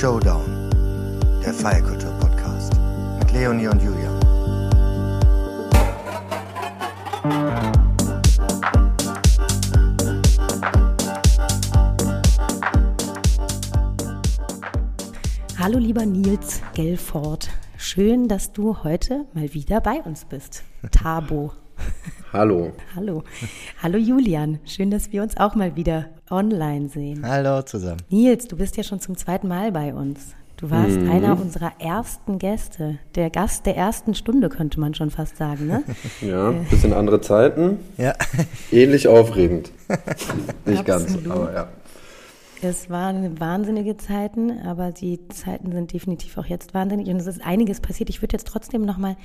Showdown, der Feierkultur-Podcast mit Leonie und Julian. Hallo lieber Nils Gelford, schön, dass du heute mal wieder bei uns bist. Tabo. Hallo. Hallo. Hallo Julian, schön, dass wir uns auch mal wieder online sehen. Hallo zusammen. Nils, du bist ja schon zum zweiten Mal bei uns. Du warst Mhm. einer unserer ersten Gäste, der Gast der ersten Stunde, könnte man schon fast sagen, ne? Ja, bisschen andere Zeiten, Ja, ähnlich aufregend. Nicht ganz, Absolut. aber ja. Es waren wahnsinnige Zeiten, aber die Zeiten sind definitiv auch jetzt wahnsinnig und es ist einiges passiert. Ich würde jetzt trotzdem nochmal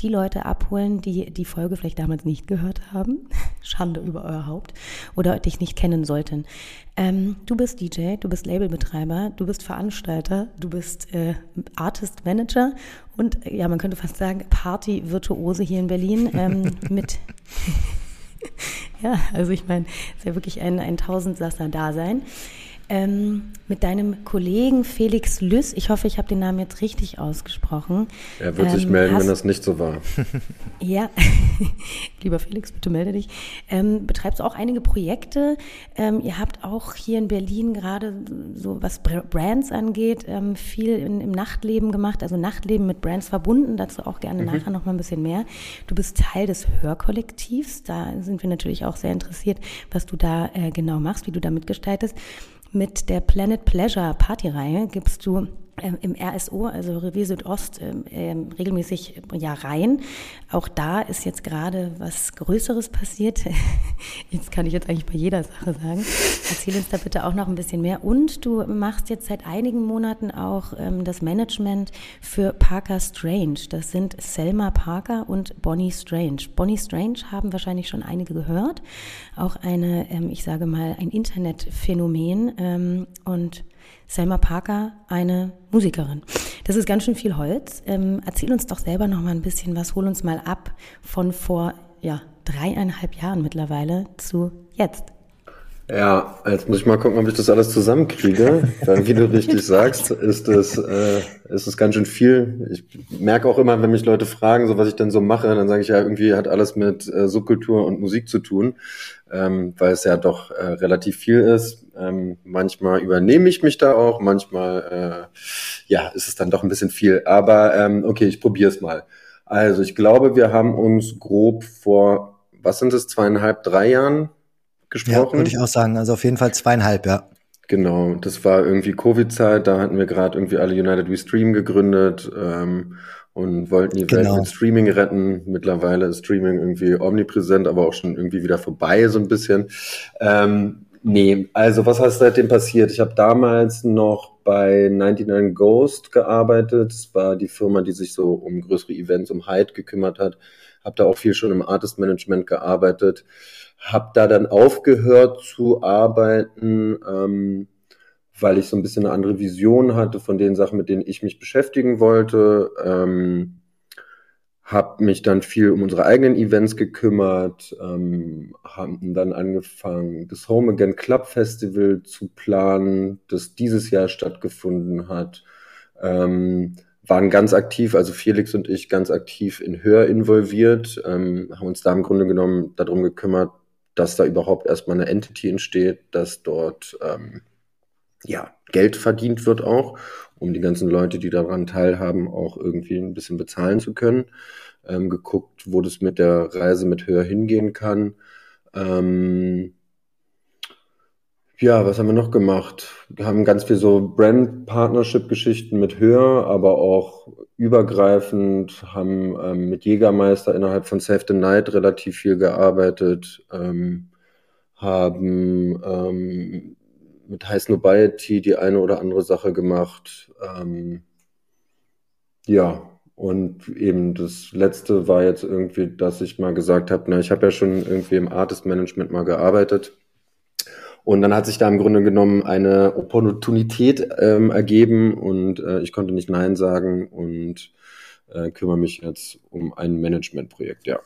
die Leute abholen, die die Folge vielleicht damals nicht gehört haben. Schande über euer Haupt oder dich nicht kennen sollten. Ähm, du bist DJ, du bist Labelbetreiber, du bist Veranstalter, du bist äh, Artist Manager und äh, ja, man könnte fast sagen Party-Virtuose hier in Berlin ähm, mit ja, also ich meine, es ist ja wirklich ein, ein Tausendsasser-Dasein. Ähm, mit deinem Kollegen Felix Lüss, ich hoffe, ich habe den Namen jetzt richtig ausgesprochen. Er wird sich Ähm, melden, hast- wenn das nicht so war. ja, lieber Felix, bitte melde dich. Ähm, betreibst auch einige Projekte. Ähm, ihr habt auch hier in Berlin gerade so, was Br- Brands angeht, ähm, viel in, im Nachtleben gemacht, also Nachtleben mit Brands verbunden. Dazu auch gerne nachher noch mal ein bisschen mehr. Du bist Teil des Hörkollektivs. Da sind wir natürlich auch sehr interessiert, was du da äh, genau machst, wie du da mitgestaltest. Mit der Planet Pleasure Partyreihe gibst du im RSO, also Revier Südost, ähm, ähm, regelmäßig äh, ja rein. Auch da ist jetzt gerade was Größeres passiert. Jetzt kann ich jetzt eigentlich bei jeder Sache sagen. Erzähl uns da bitte auch noch ein bisschen mehr. Und du machst jetzt seit einigen Monaten auch ähm, das Management für Parker Strange. Das sind Selma Parker und Bonnie Strange. Bonnie Strange haben wahrscheinlich schon einige gehört. Auch eine, ähm, ich sage mal, ein Internetphänomen. Ähm, und Selma Parker, eine Musikerin. Das ist ganz schön viel Holz. Ähm, erzähl uns doch selber noch mal ein bisschen was. Hol uns mal ab von vor ja, dreieinhalb Jahren mittlerweile zu jetzt. Ja, jetzt muss ich mal gucken, ob ich das alles zusammenkriege. Weil, wie du richtig sagst, ist es, äh, ist es ganz schön viel. Ich merke auch immer, wenn mich Leute fragen, so was ich denn so mache, dann sage ich ja, irgendwie hat alles mit äh, Subkultur und Musik zu tun, ähm, weil es ja doch äh, relativ viel ist. Ähm, manchmal übernehme ich mich da auch, manchmal äh, ja, ist es dann doch ein bisschen viel. Aber ähm, okay, ich probiere es mal. Also ich glaube, wir haben uns grob vor, was sind es, zweieinhalb, drei Jahren ja gesprochen. würde ich auch sagen. Also auf jeden Fall zweieinhalb, ja. Genau, das war irgendwie Covid-Zeit, da hatten wir gerade irgendwie alle United We Stream gegründet ähm, und wollten die Welt Genau. mit Streaming retten. Mittlerweile ist Streaming irgendwie omnipräsent, aber auch schon irgendwie wieder vorbei so ein bisschen. Ähm, nee, also was ist seitdem passiert? Ich habe damals noch bei 99 Ghost gearbeitet. Das war die Firma, die sich so um größere Events, um Hyde gekümmert hat. Habe da auch viel schon im Artist Management gearbeitet. Hab da dann aufgehört zu arbeiten, ähm, weil ich so ein bisschen eine andere Vision hatte von den Sachen, mit denen ich mich beschäftigen wollte. Ähm, hab mich dann viel um unsere eigenen Events gekümmert, ähm, haben dann angefangen, das Home Again Club Festival zu planen, das dieses Jahr stattgefunden hat. Ähm, waren ganz aktiv, also Felix und ich ganz aktiv in Hör involviert, ähm, haben uns da im Grunde genommen darum gekümmert, dass da überhaupt erstmal eine Entity entsteht, dass dort ähm, ja, Geld verdient wird auch, um die ganzen Leute, die daran teilhaben, auch irgendwie ein bisschen bezahlen zu können. Ähm, geguckt, wo das mit der Reise mit Hör hingehen kann. Ähm, ja, was haben wir noch gemacht? Wir haben ganz viel so Brand-Partnership-Geschichten mit Hör, aber auch übergreifend, haben ähm, mit Jägermeister innerhalb von Save the Night relativ viel gearbeitet, ähm, haben ähm, mit High Snobiety die eine oder andere Sache gemacht. Ähm, ja, und eben das letzte war jetzt irgendwie, dass ich mal gesagt habe, na, ich habe ja schon irgendwie im Artist Management mal gearbeitet. Und dann hat sich da im Grunde genommen eine Opportunität ähm, ergeben und äh, ich konnte nicht Nein sagen und äh, kümmere mich jetzt um ein Managementprojekt, ja.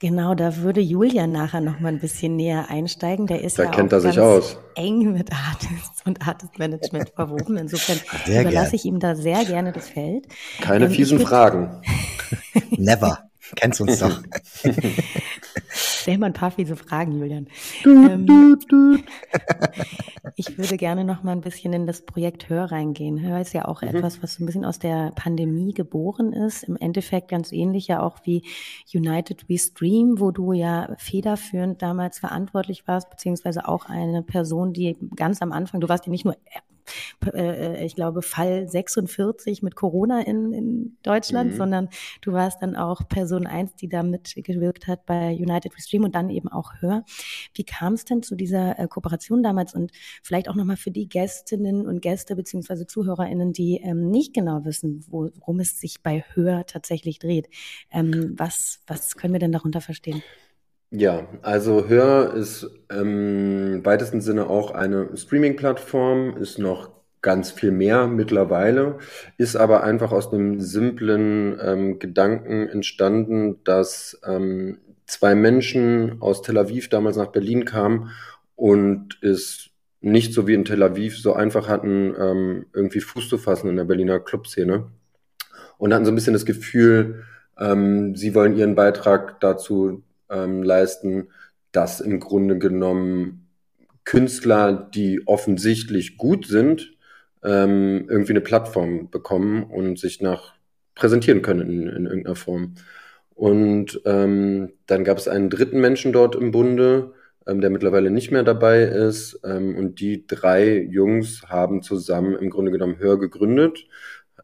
Genau, da würde Julian nachher noch mal ein bisschen näher einsteigen. Der ist da ja kennt auch er sich ganz aus. eng mit Artists und Artist Management verwoben. Insofern Sehr überlasse gern. ich ihm da sehr gerne das Feld. Keine Ähm, fiesen Fragen. Never. Kennst uns doch. Stell mal ein paar fiese Fragen, Julian. Ähm, ich würde gerne noch mal ein bisschen in das Projekt Hör reingehen. Hör ist ja auch etwas, was so ein bisschen aus der Pandemie geboren ist. Im Endeffekt ganz ähnlich ja auch wie United We Stream, wo du ja federführend damals verantwortlich warst, beziehungsweise auch eine Person, die ganz am Anfang, du warst ja nicht nur äh, ich glaube, Fall 46 mit Corona in, in Deutschland, Mhm. sondern du warst dann auch Person 1, die da mitgewirkt hat bei United We Stream und dann eben auch Hör. Wie kam es denn zu dieser äh, Kooperation damals und vielleicht auch nochmal für die Gästinnen und Gäste beziehungsweise ZuhörerInnen, die ähm, nicht genau wissen, wo- worum es sich bei Hör tatsächlich dreht. Ähm, was, was können wir denn darunter verstehen? Ja, also Hör ist im weitesten Sinne auch eine Streaming-Plattform, ist noch ganz viel mehr mittlerweile, ist aber einfach aus einem simplen ähm, Gedanken entstanden, dass ähm, zwei Menschen aus Tel Aviv damals nach Berlin kamen und es nicht so wie in Tel Aviv so einfach hatten, ähm, irgendwie Fuß zu fassen in der Berliner Clubszene und hatten so ein bisschen das Gefühl, ähm, sie wollen ihren Beitrag dazu ähm, leisten, dass im Grunde genommen Künstler, die offensichtlich gut sind, ähm, irgendwie eine Plattform bekommen und sich nach präsentieren können in, in irgendeiner Form. Und ähm, dann gab es einen dritten Menschen dort im Bunde, ähm, der mittlerweile nicht mehr dabei ist. Ähm, und die drei Jungs haben zusammen im Grunde genommen Hör gegründet,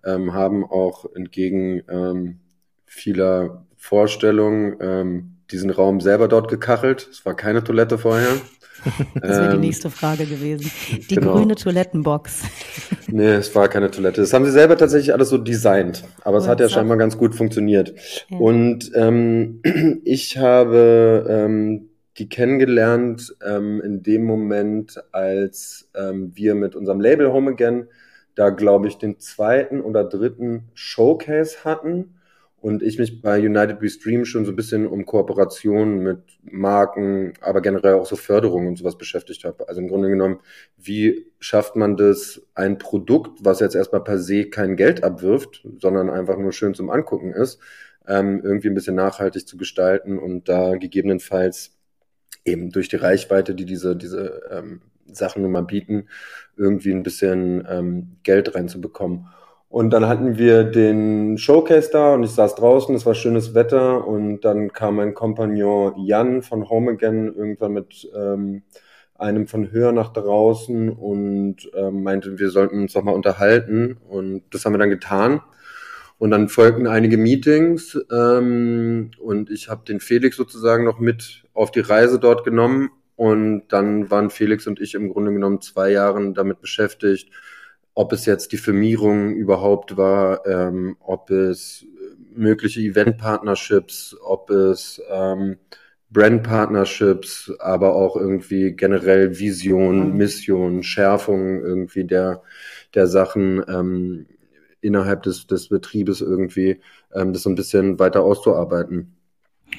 ähm, haben auch entgegen ähm, vieler Vorstellungen ähm, diesen Raum selber dort gekachelt. Es war keine Toilette vorher. Das wäre die Ähm, nächste Frage gewesen. Die genau. grüne Toilettenbox. Nee, es war keine Toilette. Das haben sie selber tatsächlich alles so designt. Aber es hat ja scheinbar ganz gut funktioniert. Ja. Und ähm, ich habe ähm, die kennengelernt ähm, in dem Moment, als ähm, wir mit unserem Label Home Again da, glaube ich, den zweiten oder dritten Showcase hatten. Und ich mich bei United We Stream schon so ein bisschen um Kooperationen mit Marken, aber generell auch so Förderung und sowas beschäftigt habe. Also im Grunde genommen, wie schafft man das, ein Produkt, was jetzt erstmal per se kein Geld abwirft, sondern einfach nur schön zum Angucken ist, ähm, irgendwie ein bisschen nachhaltig zu gestalten und da gegebenenfalls eben durch die Reichweite, die diese, diese ähm, Sachen nun mal bieten, irgendwie ein bisschen ähm, Geld reinzubekommen. Und dann hatten wir den Showcase da und ich saß draußen, es war schönes Wetter und dann kam mein Kompagnon Jan von Home Again irgendwann mit ähm, einem von Höher nach draußen und ähm, meinte, wir sollten uns doch mal unterhalten und das haben wir dann getan. Und dann folgten einige Meetings ähm, und ich habe den Felix sozusagen noch mit auf die Reise dort genommen und dann waren Felix und ich im Grunde genommen zwei Jahre damit beschäftigt, ob es jetzt die Firmierung überhaupt war, ähm, ob es mögliche Event-Partnerships, ob es ähm, Brand-Partnerships, aber auch irgendwie generell Vision, Mhm. Mission, Schärfung irgendwie der, der Sachen ähm, innerhalb des, des Betriebes irgendwie, ähm, das so ein bisschen weiter auszuarbeiten.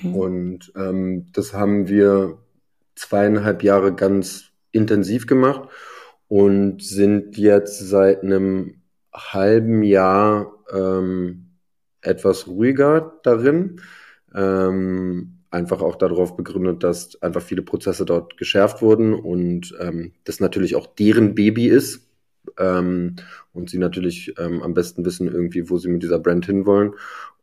Mhm. Und ähm, das haben wir zweieinhalb Jahre ganz intensiv gemacht und sind jetzt seit einem halben Jahr ähm, etwas ruhiger darin. Ähm, einfach auch darauf begründet, dass einfach viele Prozesse dort geschärft wurden und ähm, das natürlich auch deren Baby ist ähm, und sie natürlich ähm, am besten wissen irgendwie, wo sie mit dieser Brand hinwollen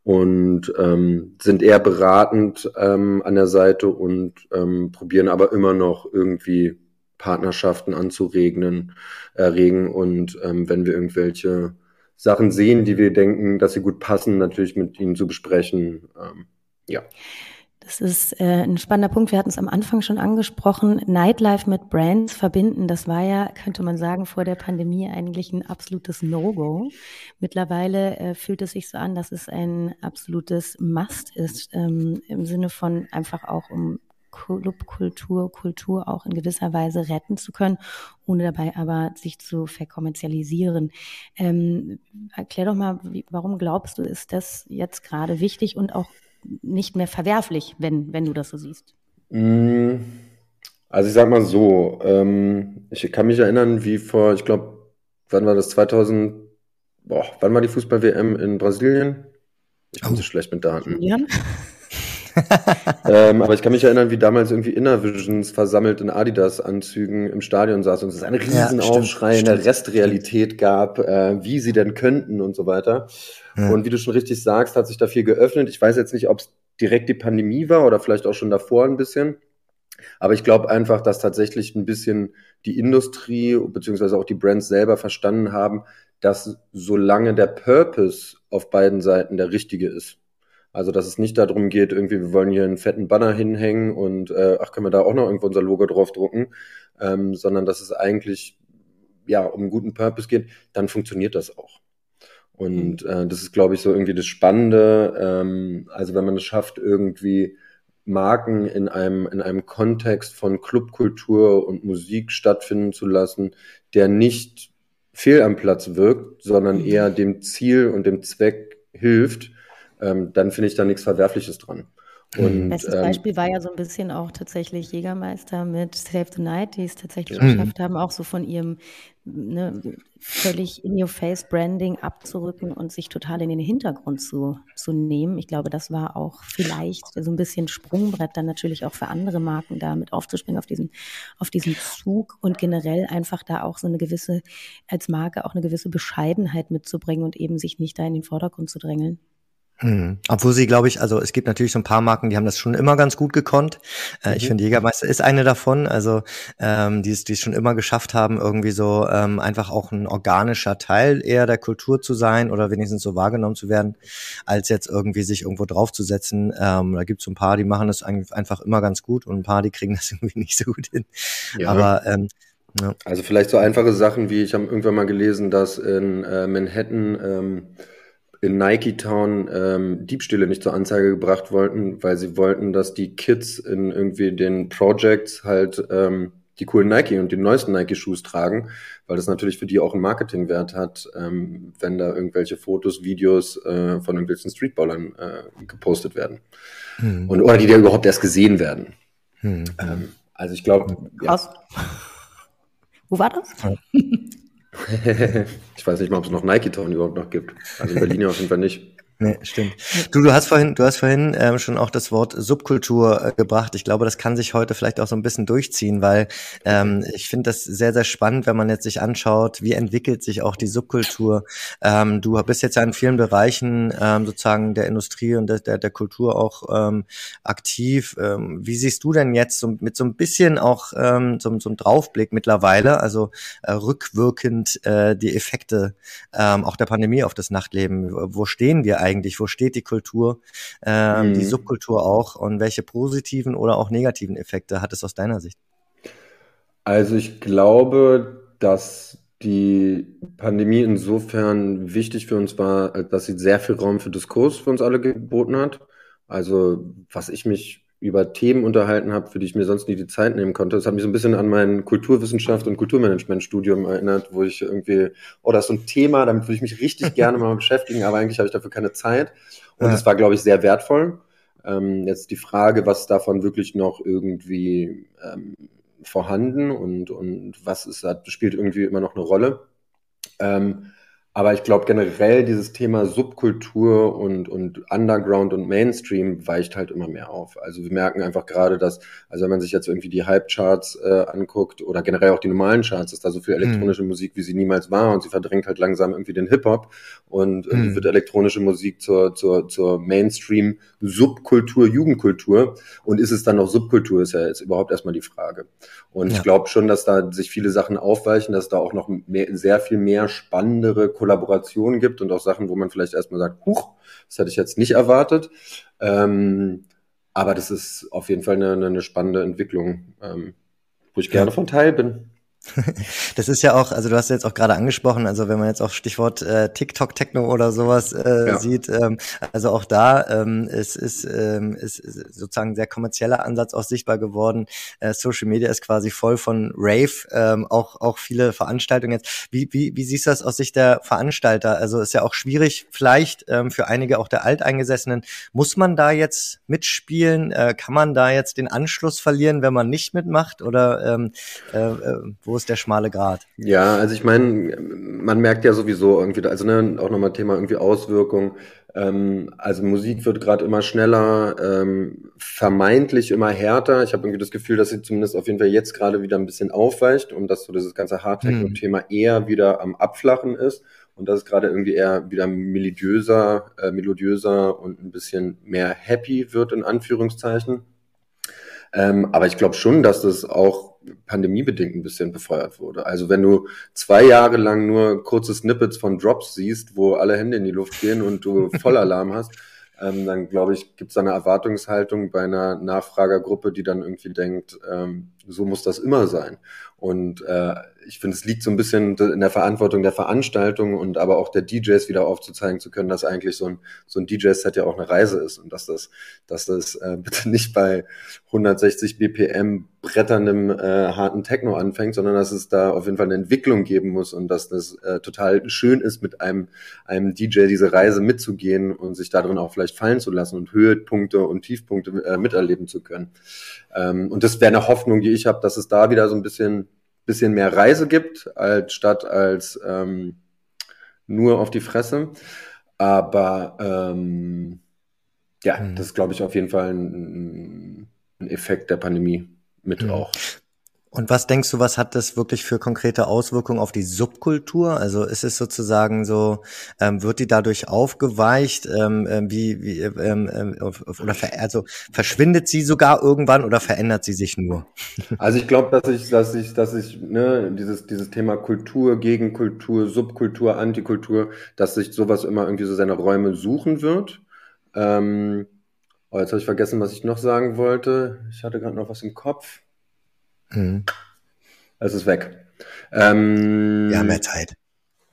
und ähm, sind eher beratend ähm, an der Seite und ähm, probieren aber immer noch irgendwie Partnerschaften anzuregnen, erregen und ähm, wenn wir irgendwelche Sachen sehen, die wir denken, dass sie gut passen, natürlich mit ihnen zu besprechen. Ähm, ja. Das ist äh, ein spannender Punkt. Wir hatten es am Anfang schon angesprochen. Nightlife mit Brands verbinden, das war ja, könnte man sagen, vor der Pandemie eigentlich ein absolutes No-Go. Mittlerweile äh, fühlt es sich so an, dass es ein absolutes Must ist, ähm, im Sinne von einfach auch um Clubkultur, Kultur auch in gewisser Weise retten zu können, ohne dabei aber sich zu verkommerzialisieren. Ähm, erklär doch mal, wie, warum glaubst du, ist das jetzt gerade wichtig und auch nicht mehr verwerflich, wenn, wenn du das so siehst? Mm, also ich sag mal so, ähm, ich kann mich erinnern, wie vor, ich glaube, wann war das, 2000, boah, wann war die Fußball-WM in Brasilien? Ich bin oh. so schlecht mit Daten. Julian? ähm, aber ich kann mich erinnern, wie damals irgendwie Innervisions versammelt in Adidas-Anzügen im Stadion saß und es einen riesen ja, Aufschrei in der Restrealität gab, äh, wie sie denn könnten und so weiter. Ja. Und wie du schon richtig sagst, hat sich da viel geöffnet. Ich weiß jetzt nicht, ob es direkt die Pandemie war oder vielleicht auch schon davor ein bisschen. Aber ich glaube einfach, dass tatsächlich ein bisschen die Industrie beziehungsweise auch die Brands selber verstanden haben, dass solange der Purpose auf beiden Seiten der richtige ist, also, dass es nicht darum geht, irgendwie, wir wollen hier einen fetten Banner hinhängen und äh, ach, können wir da auch noch irgendwo unser Logo drauf drucken, ähm, sondern dass es eigentlich ja um einen guten Purpose geht, dann funktioniert das auch. Und mhm. äh, das ist, glaube ich, so irgendwie das Spannende. Ähm, also wenn man es schafft, irgendwie Marken in einem, in einem Kontext von Clubkultur und Musik stattfinden zu lassen, der nicht fehl am Platz wirkt, sondern mhm. eher dem Ziel und dem Zweck hilft, ähm, dann finde ich da nichts Verwerfliches dran. Und, Bestes ähm, Beispiel war ja so ein bisschen auch tatsächlich Jägermeister mit Save the Night, die es tatsächlich mhm. geschafft haben, auch so von ihrem ne, völlig in-your-face-Branding abzurücken und sich total in den Hintergrund zu, zu nehmen. Ich glaube, das war auch vielleicht so ein bisschen Sprungbrett dann natürlich auch für andere Marken da mit aufzuspringen auf diesen, auf diesen Zug und generell einfach da auch so eine gewisse, als Marke auch eine gewisse Bescheidenheit mitzubringen und eben sich nicht da in den Vordergrund zu drängeln. Mhm. Obwohl sie, glaube ich, also es gibt natürlich so ein paar Marken, die haben das schon immer ganz gut gekonnt. Äh, mhm. Ich finde, Jägermeister ist eine davon, also ähm, die es die es schon immer geschafft haben, irgendwie so ähm, einfach auch ein organischer Teil eher der Kultur zu sein oder wenigstens so wahrgenommen zu werden, als jetzt irgendwie sich irgendwo draufzusetzen. Ähm, da gibt es so ein paar, die machen das einfach immer ganz gut und ein paar, die kriegen das irgendwie nicht so gut hin. Ja. Aber ähm, ja. Also vielleicht so einfache Sachen wie, ich habe irgendwann mal gelesen, dass in äh, Manhattan ähm, in Nike Town ähm, Diebstähle nicht zur Anzeige gebracht wollten, weil sie wollten, dass die Kids in irgendwie den Projects halt ähm, die coolen Nike und die neuesten Nike-Shoes tragen, weil das natürlich für die auch einen Marketingwert hat, ähm, wenn da irgendwelche Fotos, Videos äh, von irgendwelchen Streetballern äh, gepostet werden. Hm. Und, oder die da überhaupt erst gesehen werden. Hm. Ähm, also ich glaube. Ja. Wo war das? ich weiß nicht mal, ob es noch Nike Town überhaupt noch gibt. Also in Berlin auf jeden Fall nicht. Nee, stimmt. Du, du hast vorhin, du hast vorhin ähm, schon auch das Wort Subkultur äh, gebracht. Ich glaube, das kann sich heute vielleicht auch so ein bisschen durchziehen, weil ähm, ich finde das sehr, sehr spannend, wenn man jetzt sich anschaut, wie entwickelt sich auch die Subkultur. Ähm, du bist jetzt ja in vielen Bereichen ähm, sozusagen der Industrie und der, der, der Kultur auch ähm, aktiv. Ähm, wie siehst du denn jetzt so, mit so ein bisschen auch ähm, so, so einem Draufblick mittlerweile, also äh, rückwirkend äh, die Effekte ähm, auch der Pandemie auf das Nachtleben? Wo stehen wir eigentlich? Eigentlich? Wo steht die Kultur, ähm, mhm. die Subkultur auch und welche positiven oder auch negativen Effekte hat es aus deiner Sicht? Also ich glaube, dass die Pandemie insofern wichtig für uns war, dass sie sehr viel Raum für Diskurs für uns alle geboten hat. Also was ich mich über Themen unterhalten habe, für die ich mir sonst nie die Zeit nehmen konnte. Das hat mich so ein bisschen an mein Kulturwissenschaft und Kulturmanagement-Studium erinnert, wo ich irgendwie, oh, das ist so ein Thema, damit würde ich mich richtig gerne mal beschäftigen, aber eigentlich habe ich dafür keine Zeit. Und ja. das war, glaube ich, sehr wertvoll. Ähm, jetzt die Frage, was davon wirklich noch irgendwie ähm, vorhanden und, und was ist, das spielt irgendwie immer noch eine Rolle. Ähm, aber ich glaube generell dieses Thema Subkultur und, und Underground und Mainstream weicht halt immer mehr auf. Also wir merken einfach gerade, dass, also wenn man sich jetzt irgendwie die Hype-Charts äh, anguckt oder generell auch die normalen Charts, ist da so viel mhm. elektronische mhm. Musik, wie sie niemals war und sie verdrängt halt langsam irgendwie den Hip-Hop und mhm. wird elektronische Musik zur, zur, zur Mainstream-Subkultur, Jugendkultur und ist es dann noch Subkultur, ist ja jetzt überhaupt erstmal die Frage. Und ja. ich glaube schon, dass da sich viele Sachen aufweichen, dass da auch noch mehr, sehr viel mehr spannendere Kollaborationen gibt und auch Sachen, wo man vielleicht erstmal sagt, huch, das hätte ich jetzt nicht erwartet. Ähm, aber das ist auf jeden Fall eine, eine spannende Entwicklung, ähm, wo ich gerne von Teil bin. Das ist ja auch, also du hast jetzt auch gerade angesprochen, also wenn man jetzt auch Stichwort äh, TikTok Techno oder sowas äh, ja. sieht, ähm, also auch da ähm, ist, ist, ähm, ist, ist sozusagen ein sehr kommerzieller Ansatz auch sichtbar geworden. Äh, Social Media ist quasi voll von Rave, ähm, auch auch viele Veranstaltungen jetzt. Wie, wie, wie siehst du das aus Sicht der Veranstalter? Also ist ja auch schwierig, vielleicht ähm, für einige auch der Alteingesessenen. Muss man da jetzt mitspielen? Äh, kann man da jetzt den Anschluss verlieren, wenn man nicht mitmacht? Oder ähm, äh, äh wo ist der schmale Grat? Ja, also ich meine, man merkt ja sowieso irgendwie, also ne, auch nochmal Thema irgendwie Auswirkung. Ähm, also Musik wird gerade immer schneller, ähm, vermeintlich immer härter. Ich habe irgendwie das Gefühl, dass sie zumindest auf jeden Fall jetzt gerade wieder ein bisschen aufweicht und dass so dieses ganze Hardtech-Thema hm. eher wieder am Abflachen ist und dass es gerade irgendwie eher wieder melodiöser, äh, melodiöser und ein bisschen mehr happy wird in Anführungszeichen. Ähm, aber ich glaube schon, dass das auch pandemiebedingt ein bisschen befeuert wurde. Also wenn du zwei Jahre lang nur kurze Snippets von Drops siehst, wo alle Hände in die Luft gehen und du Vollalarm hast, ähm, dann glaube ich, gibt es eine Erwartungshaltung bei einer Nachfragergruppe, die dann irgendwie denkt, ähm, so muss das immer sein. Und äh, ich finde, es liegt so ein bisschen in der Verantwortung der Veranstaltung und aber auch der DJs wieder aufzuzeigen zu können, dass eigentlich so ein, so ein DJ-Set ja auch eine Reise ist und dass das, dass das äh, bitte nicht bei 160 BPM bretterndem äh, harten Techno anfängt, sondern dass es da auf jeden Fall eine Entwicklung geben muss und dass das äh, total schön ist, mit einem, einem DJ diese Reise mitzugehen und sich darin auch vielleicht fallen zu lassen und Höhepunkte und Tiefpunkte äh, miterleben zu können. Ähm, und das wäre eine Hoffnung, die ich habe, dass es da wieder so ein bisschen bisschen mehr Reise gibt, als statt als ähm, nur auf die Fresse. Aber ähm, ja, mhm. das ist, glaube ich, auf jeden Fall ein, ein Effekt der Pandemie mit mhm. auch. Und was denkst du, was hat das wirklich für konkrete Auswirkungen auf die Subkultur? Also ist es sozusagen so, ähm, wird die dadurch aufgeweicht? Ähm, ähm wie, wie ähm, ähm oder ver also verschwindet sie sogar irgendwann oder verändert sie sich nur? Also ich glaube, dass ich, dass ich, dass ich ne, dieses dieses Thema Kultur, Gegenkultur, Subkultur, Antikultur, dass sich sowas immer irgendwie so seine Räume suchen wird. Ähm, oh, jetzt habe ich vergessen, was ich noch sagen wollte. Ich hatte gerade noch was im Kopf. Mhm. Es ist weg. Ähm, Wir haben mehr Zeit.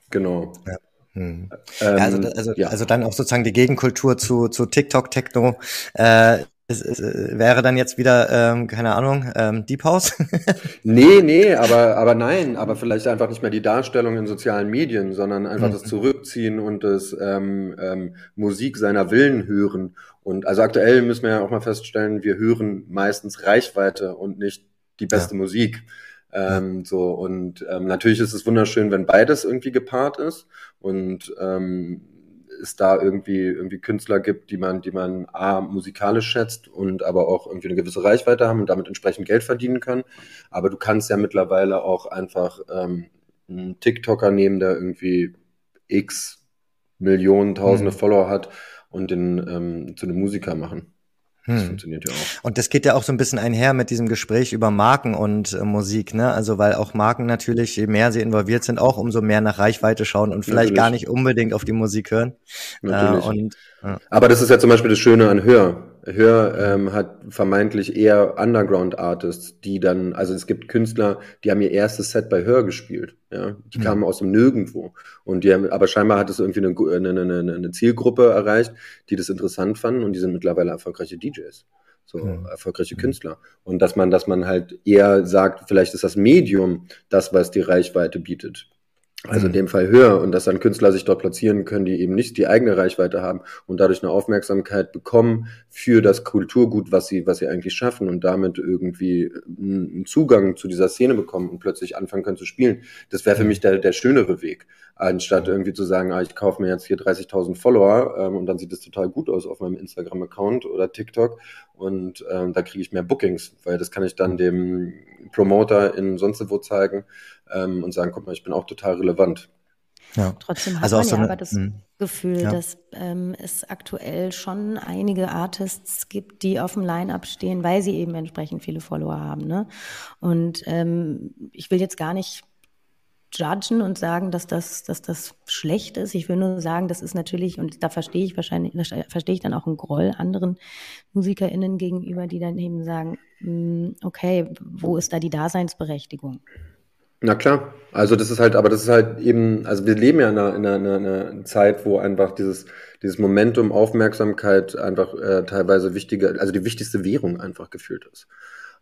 Genau. Ja. Hm. Ähm, ja, also, also, ja. also dann auch sozusagen die Gegenkultur zu, zu TikTok, Techno. Äh, es, es, äh, wäre dann jetzt wieder, ähm, keine Ahnung, ähm, Deep House? nee, nee, aber, aber nein, aber vielleicht einfach nicht mehr die Darstellung in sozialen Medien, sondern einfach mhm. das Zurückziehen und das ähm, ähm, Musik seiner Willen hören. Und also aktuell müssen wir ja auch mal feststellen, wir hören meistens Reichweite und nicht die beste ja. Musik. Ähm, so und ähm, natürlich ist es wunderschön, wenn beides irgendwie gepaart ist und ähm, es da irgendwie irgendwie Künstler gibt, die man, die man a musikalisch schätzt und aber auch irgendwie eine gewisse Reichweite haben und damit entsprechend Geld verdienen kann. Aber du kannst ja mittlerweile auch einfach ähm, einen TikToker nehmen, der irgendwie x Millionen, Tausende mhm. Follower hat und den ähm, zu einem Musiker machen. Das hm. funktioniert ja auch. Und das geht ja auch so ein bisschen einher mit diesem Gespräch über Marken und äh, Musik, ne? Also weil auch Marken natürlich, je mehr sie involviert sind, auch umso mehr nach Reichweite schauen und vielleicht natürlich. gar nicht unbedingt auf die Musik hören. Natürlich. Äh, und, ja. Aber das ist ja zum Beispiel das Schöne an Hör. Hör ähm, hat vermeintlich eher Underground-Artists, die dann, also es gibt Künstler, die haben ihr erstes Set bei Hör gespielt. Ja, die mhm. kamen aus dem Nirgendwo. Und die haben, aber scheinbar hat es irgendwie eine, eine, eine, eine Zielgruppe erreicht, die das interessant fanden und die sind mittlerweile erfolgreiche DJs so mhm. erfolgreiche Künstler. Und dass man, dass man halt eher sagt, vielleicht ist das Medium das, was die Reichweite bietet. Also in dem Fall höher und dass dann Künstler sich dort platzieren können, die eben nicht die eigene Reichweite haben und dadurch eine Aufmerksamkeit bekommen für das Kulturgut, was sie, was sie eigentlich schaffen und damit irgendwie einen Zugang zu dieser Szene bekommen und plötzlich anfangen können zu spielen. Das wäre für mhm. mich der, der schönere Weg, anstatt mhm. irgendwie zu sagen, ah, ich kaufe mir jetzt hier 30.000 Follower ähm, und dann sieht es total gut aus auf meinem Instagram-Account oder TikTok und ähm, da kriege ich mehr Bookings, weil das kann ich dann dem Promoter in sonst wo zeigen ähm, und sagen, guck mal, ich bin auch total relevant. Ja. Trotzdem hat also man ja so aber das mh. Gefühl, ja. dass ähm, es aktuell schon einige Artists gibt, die auf dem Line-Up stehen, weil sie eben entsprechend viele Follower haben. Ne? Und ähm, ich will jetzt gar nicht judgen und sagen, dass das, dass das schlecht ist. Ich will nur sagen, das ist natürlich, und da verstehe ich wahrscheinlich, verstehe ich dann auch einen Groll anderen MusikerInnen gegenüber, die dann eben sagen, hm, okay, wo ist da die Daseinsberechtigung? Na klar. Also das ist halt, aber das ist halt eben, also wir leben ja in einer, in einer, in einer Zeit, wo einfach dieses, dieses Momentum, Aufmerksamkeit einfach äh, teilweise wichtige, also die wichtigste Währung einfach gefühlt ist.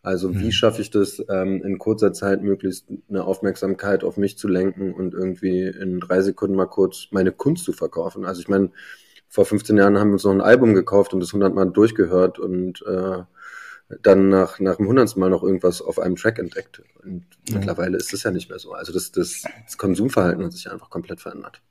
Also wie mhm. schaffe ich das, ähm, in kurzer Zeit möglichst eine Aufmerksamkeit auf mich zu lenken und irgendwie in drei Sekunden mal kurz meine Kunst zu verkaufen? Also ich meine, vor 15 Jahren haben wir uns noch ein Album gekauft und das 100 Mal durchgehört und äh, dann nach, nach dem hundertsten Mal noch irgendwas auf einem Track entdeckt. Und ja. mittlerweile ist es ja nicht mehr so. Also das, das, das Konsumverhalten hat sich einfach komplett verändert.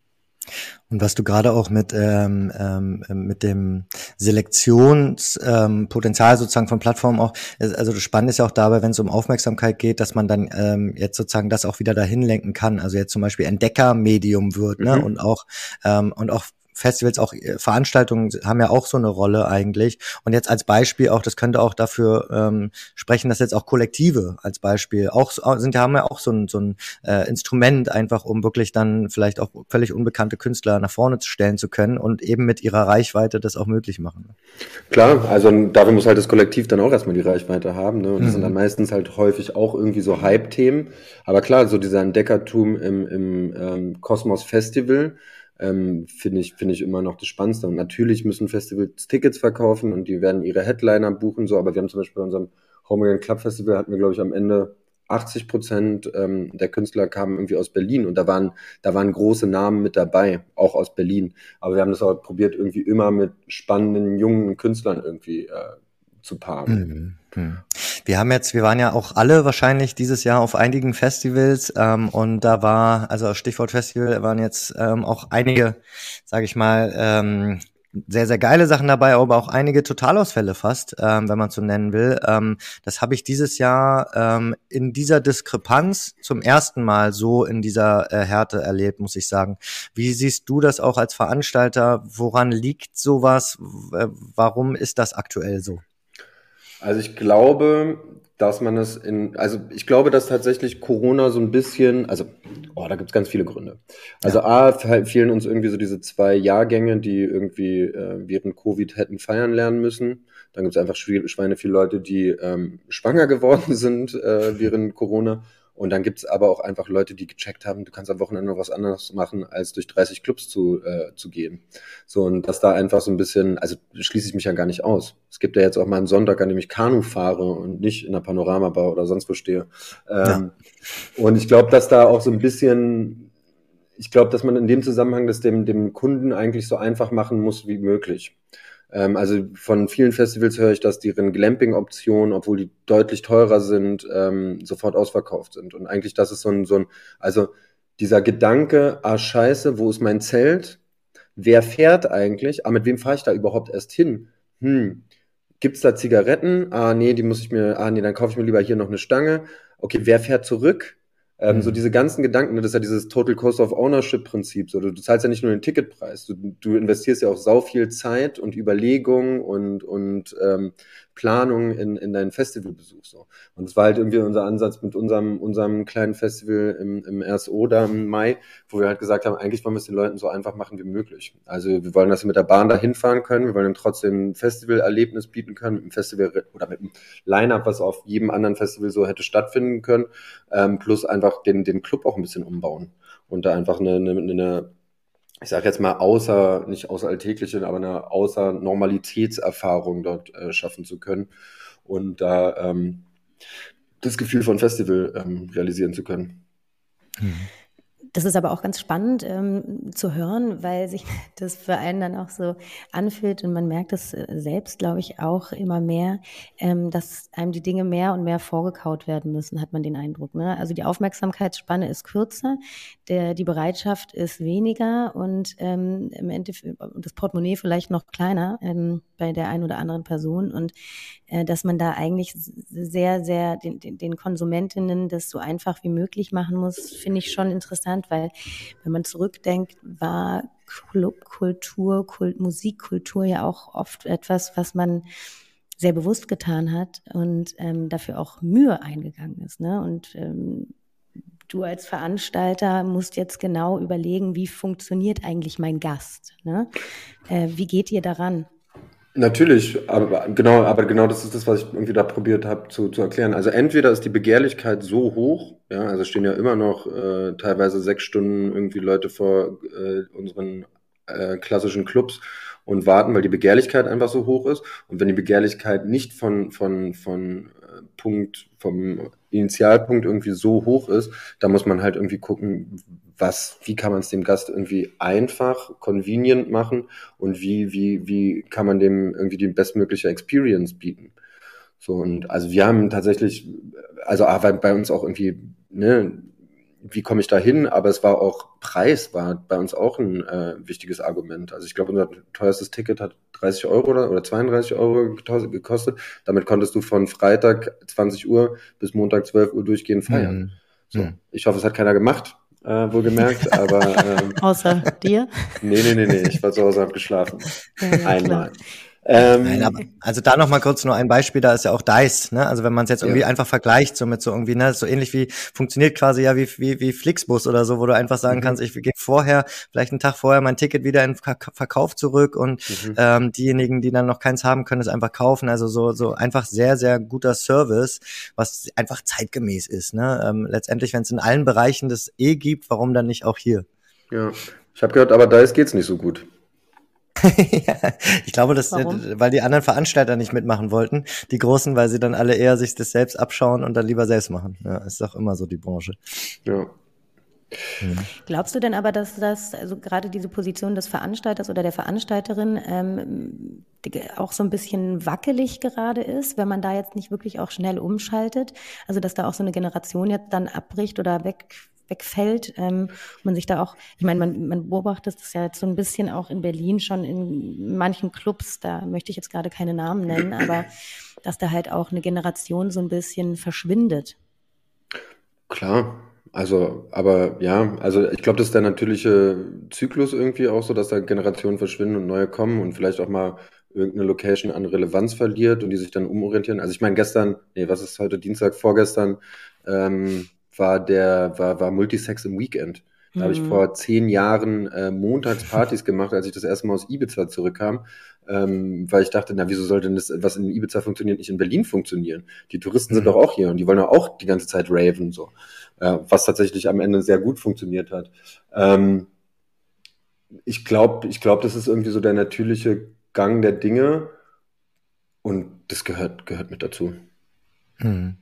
Und was du gerade auch mit, ähm, ähm, mit dem Selektionspotenzial ähm, sozusagen von Plattformen auch, also das Spannende ist ja auch dabei, wenn es um Aufmerksamkeit geht, dass man dann ähm, jetzt sozusagen das auch wieder dahin lenken kann. Also jetzt zum Beispiel Entdeckermedium wird, ne? Mhm. Und auch ähm, und auch Festivals, auch äh, Veranstaltungen haben ja auch so eine Rolle eigentlich. Und jetzt als Beispiel auch, das könnte auch dafür ähm, sprechen, dass jetzt auch Kollektive als Beispiel auch sind, haben ja auch so ein, so ein äh, Instrument einfach, um wirklich dann vielleicht auch völlig unbekannte Künstler nach vorne zu stellen zu können und eben mit ihrer Reichweite das auch möglich machen. Klar, also dafür muss halt das Kollektiv dann auch erstmal die Reichweite haben. Ne? Und das mhm. sind dann meistens halt häufig auch irgendwie so Hype-Themen. Aber klar, so dieser Entdeckertum im, im ähm, Kosmos Festival, ähm, finde ich, finde ich immer noch das Spannendste. Und natürlich müssen Festivals Tickets verkaufen und die werden ihre Headliner buchen, so, aber wir haben zum Beispiel bei unserem Home Club Festival hatten wir, glaube ich, am Ende 80 Prozent ähm, der Künstler kamen irgendwie aus Berlin und da waren, da waren große Namen mit dabei, auch aus Berlin. Aber wir haben das auch probiert, irgendwie immer mit spannenden, jungen Künstlern irgendwie äh, zu paaren. Mhm. Mhm. Wir haben jetzt, wir waren ja auch alle wahrscheinlich dieses Jahr auf einigen Festivals ähm, und da war, also Stichwort Festival, waren jetzt ähm, auch einige, sage ich mal, ähm, sehr, sehr geile Sachen dabei, aber auch einige Totalausfälle fast, ähm, wenn man so nennen will. Ähm, das habe ich dieses Jahr ähm, in dieser Diskrepanz zum ersten Mal so in dieser äh, Härte erlebt, muss ich sagen. Wie siehst du das auch als Veranstalter? Woran liegt sowas? W warum ist das aktuell so? Also ich glaube, dass man es in, also ich glaube, dass tatsächlich Corona so ein bisschen, also, oh, da gibt es ganz viele Gründe. Also ja. A, fehlen uns irgendwie so diese zwei Jahrgänge, die irgendwie äh, während Covid hätten feiern lernen müssen. Dann gibt es einfach Schweine viele Leute, die ähm, schwanger geworden sind äh, während Corona. Und dann gibt's aber auch einfach Leute, die gecheckt haben, du kannst am Wochenende noch was anderes machen, als durch 30 Clubs zu, äh, zu gehen. So, und dass da einfach so ein bisschen, also schließe ich mich ja gar nicht aus. Es gibt ja jetzt auch mal einen Sonntag, an dem ich Kanu fahre und nicht in der Panoramabar oder sonst wo stehe. Ähm, ja. Und ich glaube, dass da auch so ein bisschen, ich glaube, dass man in dem Zusammenhang das dem, dem Kunden eigentlich so einfach machen muss wie möglich. Ähm, also von vielen Festivals höre ich, dass deren Glamping-Optionen, obwohl die deutlich teurer sind, ähm, sofort ausverkauft sind. Und eigentlich das ist so ein, so ein, also dieser Gedanke, ah scheiße, wo ist mein Zelt? Wer fährt eigentlich? Ah, mit wem fahre ich da überhaupt erst hin? Hm, gibt's da Zigaretten? Ah, nee, die muss ich mir, ah, nee, dann kaufe ich mir lieber hier noch eine Stange. Okay, wer fährt zurück? Ähm, mhm. So diese ganzen Gedanken, ne, das ist ja dieses Total Cost of Ownership Prinzip. So, du, du zahlst ja nicht nur den Ticketpreis, du, du investierst ja auch sau viel Zeit und Überlegung und, und ähm, Planung in, in deinen Festivalbesuch. So. Und das war halt irgendwie unser Ansatz mit unserem, unserem kleinen Festival im, im RSO da im Mai, wo wir halt gesagt haben, eigentlich wollen wir es den Leuten so einfach machen wie möglich. Also wir wollen, dass sie mit der Bahn da hinfahren können, wir wollen ihnen trotzdem ein Festivalerlebnis bieten können, mit einem Festival oder mit einem Line-Up, was auf jedem anderen Festival so hätte stattfinden können, ähm, plus einfach den, den Club auch ein bisschen umbauen und da einfach eine, eine, eine ich sage jetzt mal, außer, nicht außer alltägliche, aber eine außer Normalitätserfahrung dort äh, schaffen zu können und da ähm, das Gefühl von Festival ähm, realisieren zu können. Mhm. Das ist aber auch ganz spannend ähm, zu hören, weil sich das für einen dann auch so anfühlt und man merkt es äh, selbst, glaube ich, auch immer mehr, ähm, dass einem die Dinge mehr und mehr vorgekaut werden müssen, hat man den Eindruck. Ne? Also die Aufmerksamkeitsspanne ist kürzer, der, die Bereitschaft ist weniger und ähm, im Endeffekt das Portemonnaie vielleicht noch kleiner ähm, bei der einen oder anderen Person und äh, dass man da eigentlich sehr, sehr den, den, den Konsumentinnen das so einfach wie möglich machen muss, finde ich schon interessant, weil wenn man zurückdenkt, war Clubkultur, Kult, Musikkultur ja auch oft etwas, was man sehr bewusst getan hat und ähm, dafür auch Mühe eingegangen ist. Ne? Und ähm, du als Veranstalter musst jetzt genau überlegen, wie funktioniert eigentlich mein Gast? Ne? Äh, wie geht ihr daran? Natürlich, aber genau, aber genau das ist das, was ich irgendwie da probiert habe zu, zu erklären. Also entweder ist die Begehrlichkeit so hoch, ja, also stehen ja immer noch äh, teilweise sechs Stunden irgendwie Leute vor äh, unseren äh, klassischen Clubs und warten, weil die Begehrlichkeit einfach so hoch ist. Und wenn die Begehrlichkeit nicht von, von, von äh, Punkt, vom Initialpunkt irgendwie so hoch ist, dann muss man halt irgendwie gucken, was, wie kann man es dem Gast irgendwie einfach, convenient machen und wie, wie, wie kann man dem irgendwie die bestmögliche Experience bieten. So, und also wir haben tatsächlich, also bei uns auch irgendwie, ne, wie komme ich da hin? Aber es war auch Preis, war bei uns auch ein äh, wichtiges Argument. Also ich glaube, unser teuerstes Ticket hat 30 Euro oder, oder 32 Euro gekostet. Damit konntest du von Freitag 20 Uhr bis Montag 12 Uhr durchgehend feiern. Mhm. So. Mhm. Ich hoffe, es hat keiner gemacht, äh, wohlgemerkt, aber. Ähm, Außer dir? Nee, nee, nee, nee. Ich war zu Hause, hab geschlafen. Ja, ja, Einmal. Klar. Ähm, Nein, aber, also da noch mal kurz nur ein Beispiel, da ist ja auch Dice, ne? Also wenn man es jetzt irgendwie ja. einfach vergleicht, so mit so irgendwie, ne, so ähnlich wie funktioniert quasi ja wie, wie, wie Flixbus oder so, wo du einfach sagen mhm. kannst, ich gehe vorher, vielleicht einen Tag vorher mein Ticket wieder in Verkauf zurück und mhm. ähm, diejenigen, die dann noch keins haben, können es einfach kaufen. Also so, so einfach sehr, sehr guter Service, was einfach zeitgemäß ist. Ne? Ähm, letztendlich, wenn es in allen Bereichen das eh gibt, warum dann nicht auch hier? Ja, ich habe gehört, aber Dice geht's nicht so gut. ich glaube, dass, weil die anderen Veranstalter nicht mitmachen wollten, die Großen, weil sie dann alle eher sich das selbst abschauen und dann lieber selbst machen. Ja, ist doch immer so die Branche. Ja. Mhm. Glaubst du denn aber, dass das, also gerade diese Position des Veranstalters oder der Veranstalterin ähm, auch so ein bisschen wackelig gerade ist, wenn man da jetzt nicht wirklich auch schnell umschaltet? Also dass da auch so eine Generation jetzt dann abbricht oder weg, wegfällt. Ähm, man sich da auch, ich meine, man, man beobachtet das ja jetzt so ein bisschen auch in Berlin schon in manchen Clubs, da möchte ich jetzt gerade keine Namen nennen, aber dass da halt auch eine Generation so ein bisschen verschwindet. Klar, also, aber ja, also ich glaube, das ist der natürliche Zyklus irgendwie auch so, dass da Generationen verschwinden und neue kommen und vielleicht auch mal irgendeine Location an Relevanz verliert und die sich dann umorientieren. Also ich meine, gestern, nee, was ist heute Dienstag, vorgestern, ähm, war der, war, war Multisex im Weekend. Da mhm. habe ich vor zehn Jahren äh, Montagspartys gemacht, als ich das erste Mal aus Ibiza zurückkam, ähm, weil ich dachte, na, wieso sollte denn das, was in Ibiza funktioniert, nicht in Berlin funktionieren? Die Touristen mhm. sind doch auch hier und die wollen ja auch die ganze Zeit raven, so. Äh, was tatsächlich am Ende sehr gut funktioniert hat. Ähm, ich glaube, ich glaube, das ist irgendwie so der natürliche Gang der Dinge und das gehört, gehört mit dazu. Mhm.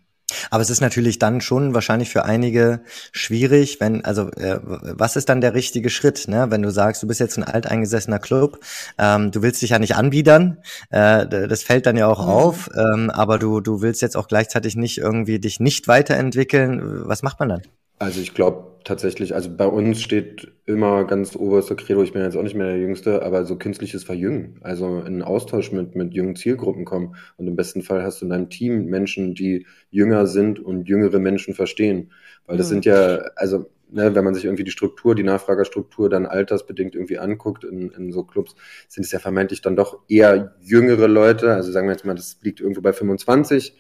Aber es ist natürlich dann schon wahrscheinlich für einige schwierig, wenn, also äh, was ist dann der richtige Schritt, ne? Wenn du sagst, du bist jetzt ein alteingesessener Club, ähm, du willst dich ja nicht anbiedern, äh, das fällt dann ja auch mhm. auf, ähm, aber du, du willst jetzt auch gleichzeitig nicht irgendwie dich nicht weiterentwickeln. Was macht man dann? Also ich glaube tatsächlich, also bei uns steht immer ganz oberster Credo, ich bin jetzt auch nicht mehr der Jüngste, aber so künstliches Verjüngen. Also in Austausch mit, mit jungen Zielgruppen kommen. Und im besten Fall hast du in deinem Team Menschen, die jünger sind und jüngere Menschen verstehen. Weil das mhm. sind ja, also ne, wenn man sich irgendwie die Struktur, die Nachfragerstruktur dann altersbedingt irgendwie anguckt in, in so Clubs, sind es ja vermeintlich dann doch eher jüngere Leute. Also sagen wir jetzt mal, das liegt irgendwo bei 25.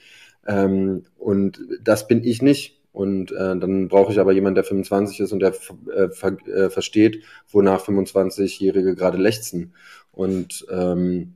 Ähm, und das bin ich nicht. Und äh, dann brauche ich aber jemanden, der 25 ist und der äh, ver äh, versteht, wonach 25-Jährige gerade lechzen. Und ähm,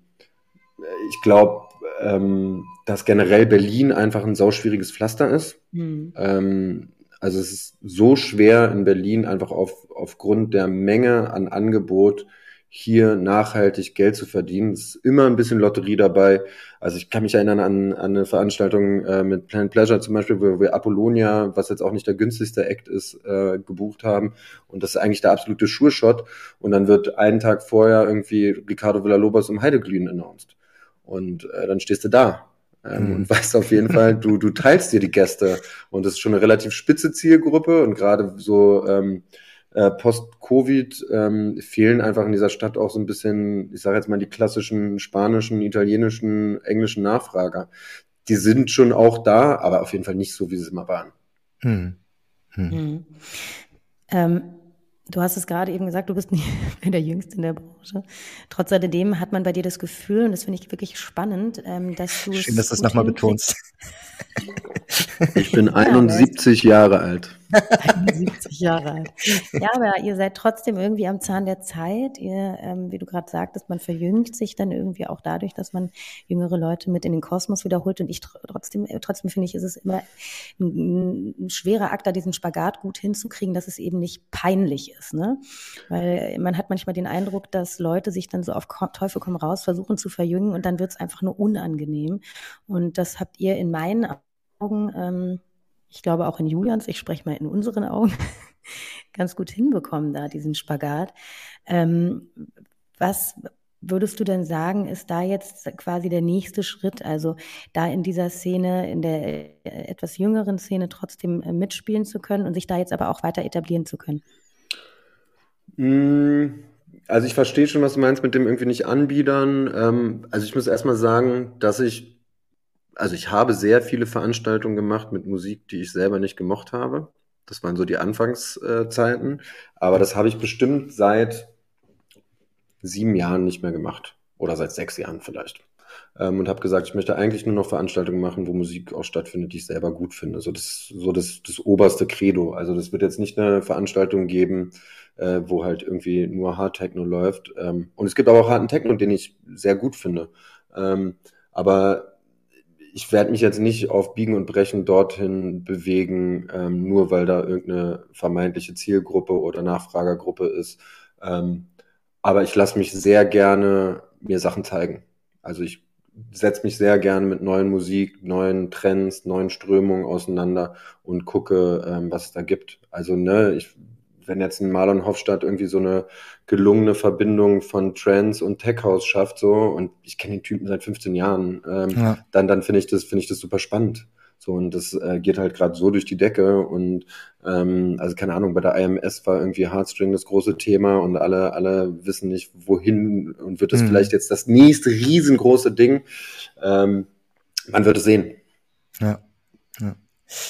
ich glaube, ähm, dass generell Berlin einfach ein sauschwieriges Pflaster ist. Mhm. Ähm, also es ist so schwer in Berlin einfach auf, aufgrund der Menge an Angebot hier nachhaltig Geld zu verdienen. Es ist immer ein bisschen Lotterie dabei. Also ich kann mich erinnern an, an eine Veranstaltung äh, mit Planet Pleasure zum Beispiel, wo wir Apollonia, was jetzt auch nicht der günstigste Act ist, äh, gebucht haben. Und das ist eigentlich der absolute Sure-Shot. Und dann wird einen Tag vorher irgendwie Ricardo Villalobos um Heideglühen announced. Und äh, dann stehst du da ähm, mhm. und weißt auf jeden Fall, du, du teilst dir die Gäste. Und das ist schon eine relativ spitze Zielgruppe und gerade so ähm, äh, Post-Covid ähm, fehlen einfach in dieser Stadt auch so ein bisschen, ich sage jetzt mal, die klassischen spanischen, italienischen, englischen Nachfrager. Die sind schon auch da, aber auf jeden Fall nicht so, wie sie es immer waren. Hm. Hm. Hm. Ähm, du hast es gerade eben gesagt, du bist nicht mehr der Jüngste in der Branche. Trotz alledem hat man bei dir das Gefühl, und das finde ich wirklich spannend, ähm, dass du. Schön, dass du es nochmal betonst. Ich bin 71 Jahre alt. 71 Jahre alt. Ja, aber ihr seid trotzdem irgendwie am Zahn der Zeit. Ihr, ähm, wie du gerade sagtest, man verjüngt sich dann irgendwie auch dadurch, dass man jüngere Leute mit in den Kosmos wiederholt. Und ich trotzdem, äh, trotzdem finde ich, ist es immer ein, ein schwerer Akt, da diesen Spagat gut hinzukriegen, dass es eben nicht peinlich ist. Ne? Weil man hat manchmal den Eindruck, dass Leute sich dann so auf Teufel komm raus versuchen zu verjüngen und dann wird es einfach nur unangenehm. Und das habt ihr in meinen Augen ähm, ich glaube auch in Julians, ich spreche mal in unseren Augen, ganz gut hinbekommen da, diesen Spagat. Ähm, was würdest du denn sagen, ist da jetzt quasi der nächste Schritt, also da in dieser Szene, in der äh, etwas jüngeren Szene trotzdem äh, mitspielen zu können und sich da jetzt aber auch weiter etablieren zu können? Mm, also ich verstehe schon, was du meinst mit dem irgendwie nicht anbiedern. Ähm, also ich muss erstmal sagen, dass ich also ich habe sehr viele Veranstaltungen gemacht mit Musik, die ich selber nicht gemocht habe. Das waren so die Anfangszeiten. Aber das habe ich bestimmt seit sieben Jahren nicht mehr gemacht. Oder seit sechs Jahren vielleicht. Ähm, und habe gesagt, ich möchte eigentlich nur noch Veranstaltungen machen, wo Musik auch stattfindet, die ich selber gut finde. So das, so das, das oberste Credo. Also das wird jetzt nicht eine Veranstaltung geben, äh, wo halt irgendwie nur Hard Techno läuft. Ähm, und es gibt aber auch harten Techno, den ich sehr gut finde. Ähm, aber ich werde mich jetzt nicht auf Biegen und Brechen dorthin bewegen, ähm, nur weil da irgendeine vermeintliche Zielgruppe oder Nachfragergruppe ist. Ähm, aber ich lasse mich sehr gerne mir Sachen zeigen. Also ich setze mich sehr gerne mit neuen Musik, neuen Trends, neuen Strömungen auseinander und gucke, ähm, was es da gibt. Also ne, ich wenn jetzt ein Marlon Hofstadt irgendwie so eine gelungene Verbindung von Trends und Tech House schafft, so, und ich kenne den Typen seit 15 Jahren, ähm, ja. dann, dann finde ich das, finde ich das super spannend. So, und das äh, geht halt gerade so durch die Decke. Und ähm, also keine Ahnung, bei der IMS war irgendwie Heartstring das große Thema und alle, alle wissen nicht, wohin und wird das mhm. vielleicht jetzt das nächste riesengroße Ding. Ähm, man wird es sehen. Ja.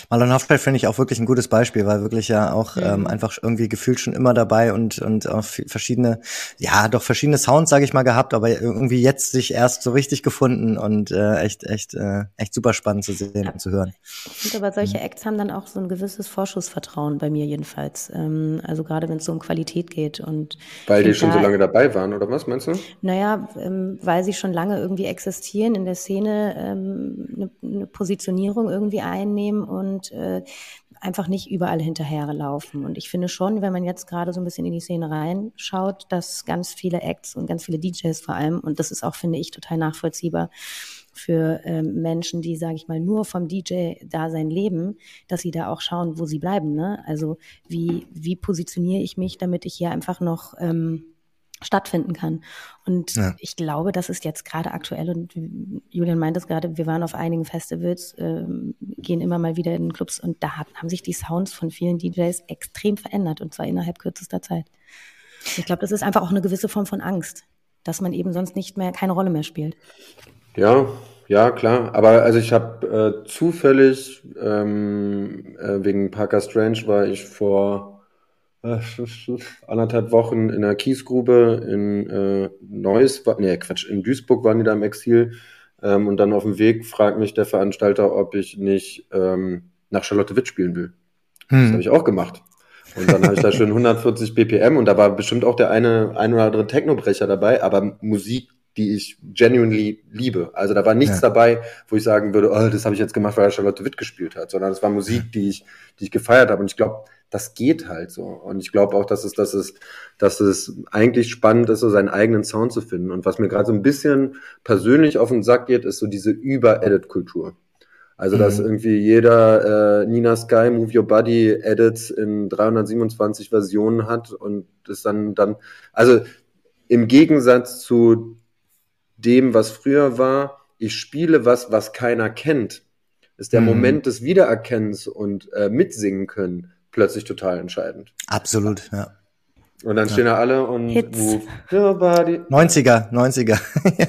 Marlon Haftfeld finde ich auch wirklich ein gutes Beispiel, weil wirklich ja auch mhm. ähm, einfach irgendwie gefühlt schon immer dabei und und auch verschiedene, ja doch verschiedene Sounds, sage ich mal, gehabt, aber irgendwie jetzt sich erst so richtig gefunden und äh, echt echt äh, echt super spannend zu sehen ja. und zu hören. Ich finde aber solche mhm. Acts haben dann auch so ein gewisses Vorschussvertrauen bei mir jedenfalls. Ähm, also gerade wenn es so um Qualität geht und weil die schon da, so lange dabei waren oder was meinst du? Naja, ähm, weil sie schon lange irgendwie existieren in der Szene, ähm, eine, eine Positionierung irgendwie einnehmen und äh, einfach nicht überall hinterherlaufen. Und ich finde schon, wenn man jetzt gerade so ein bisschen in die Szene reinschaut, dass ganz viele Acts und ganz viele DJs vor allem, und das ist auch, finde ich, total nachvollziehbar, für ähm, Menschen, die, sage ich mal, nur vom DJ-Dasein leben, dass sie da auch schauen, wo sie bleiben. Ne? Also wie, wie positioniere ich mich, damit ich hier einfach noch ähm, stattfinden kann. Und ja. ich glaube, das ist jetzt gerade aktuell und Julian meint es gerade, wir waren auf einigen Festivals, äh, gehen immer mal wieder in den Clubs und da haben sich die Sounds von vielen DJs extrem verändert und zwar innerhalb kürzester Zeit. Ich glaube, das ist einfach auch eine gewisse Form von Angst, dass man eben sonst nicht mehr, keine Rolle mehr spielt. Ja, ja, klar. Aber also ich habe äh, zufällig ähm, äh, wegen Parker Strange war ich vor anderthalb Wochen in der Kiesgrube in äh, Neuss, nee, Quatsch, in Duisburg waren die da im Exil. Ähm, und dann auf dem Weg fragt mich der Veranstalter, ob ich nicht ähm, nach Charlotte Witt spielen will. Hm. Das habe ich auch gemacht. Und dann habe ich da schön 140 BPM und da war bestimmt auch der eine, ein oder andere Technobrecher dabei, aber Musik, die ich genuinely liebe. Also da war nichts ja. dabei, wo ich sagen würde, oh, das habe ich jetzt gemacht, weil er Charlotte Witt gespielt hat, sondern es war Musik, die ich, die ich gefeiert habe. Und ich glaube, das geht halt so. Und ich glaube auch, dass es, dass es, dass es eigentlich spannend ist, so seinen eigenen Sound zu finden. Und was mir gerade so ein bisschen persönlich auf den Sack geht, ist so diese Über-Edit-Kultur. Also, dass mhm. irgendwie jeder äh, Nina Sky Move Your Body Edits in 327 Versionen hat und das dann, dann, also im Gegensatz zu dem, was früher war, ich spiele was, was keiner kennt, ist der mhm. Moment des Wiedererkennens und äh, mitsingen können plötzlich total entscheidend. Absolut, ja. Und dann stehen da alle und Hits. move your body. 90er, 90er.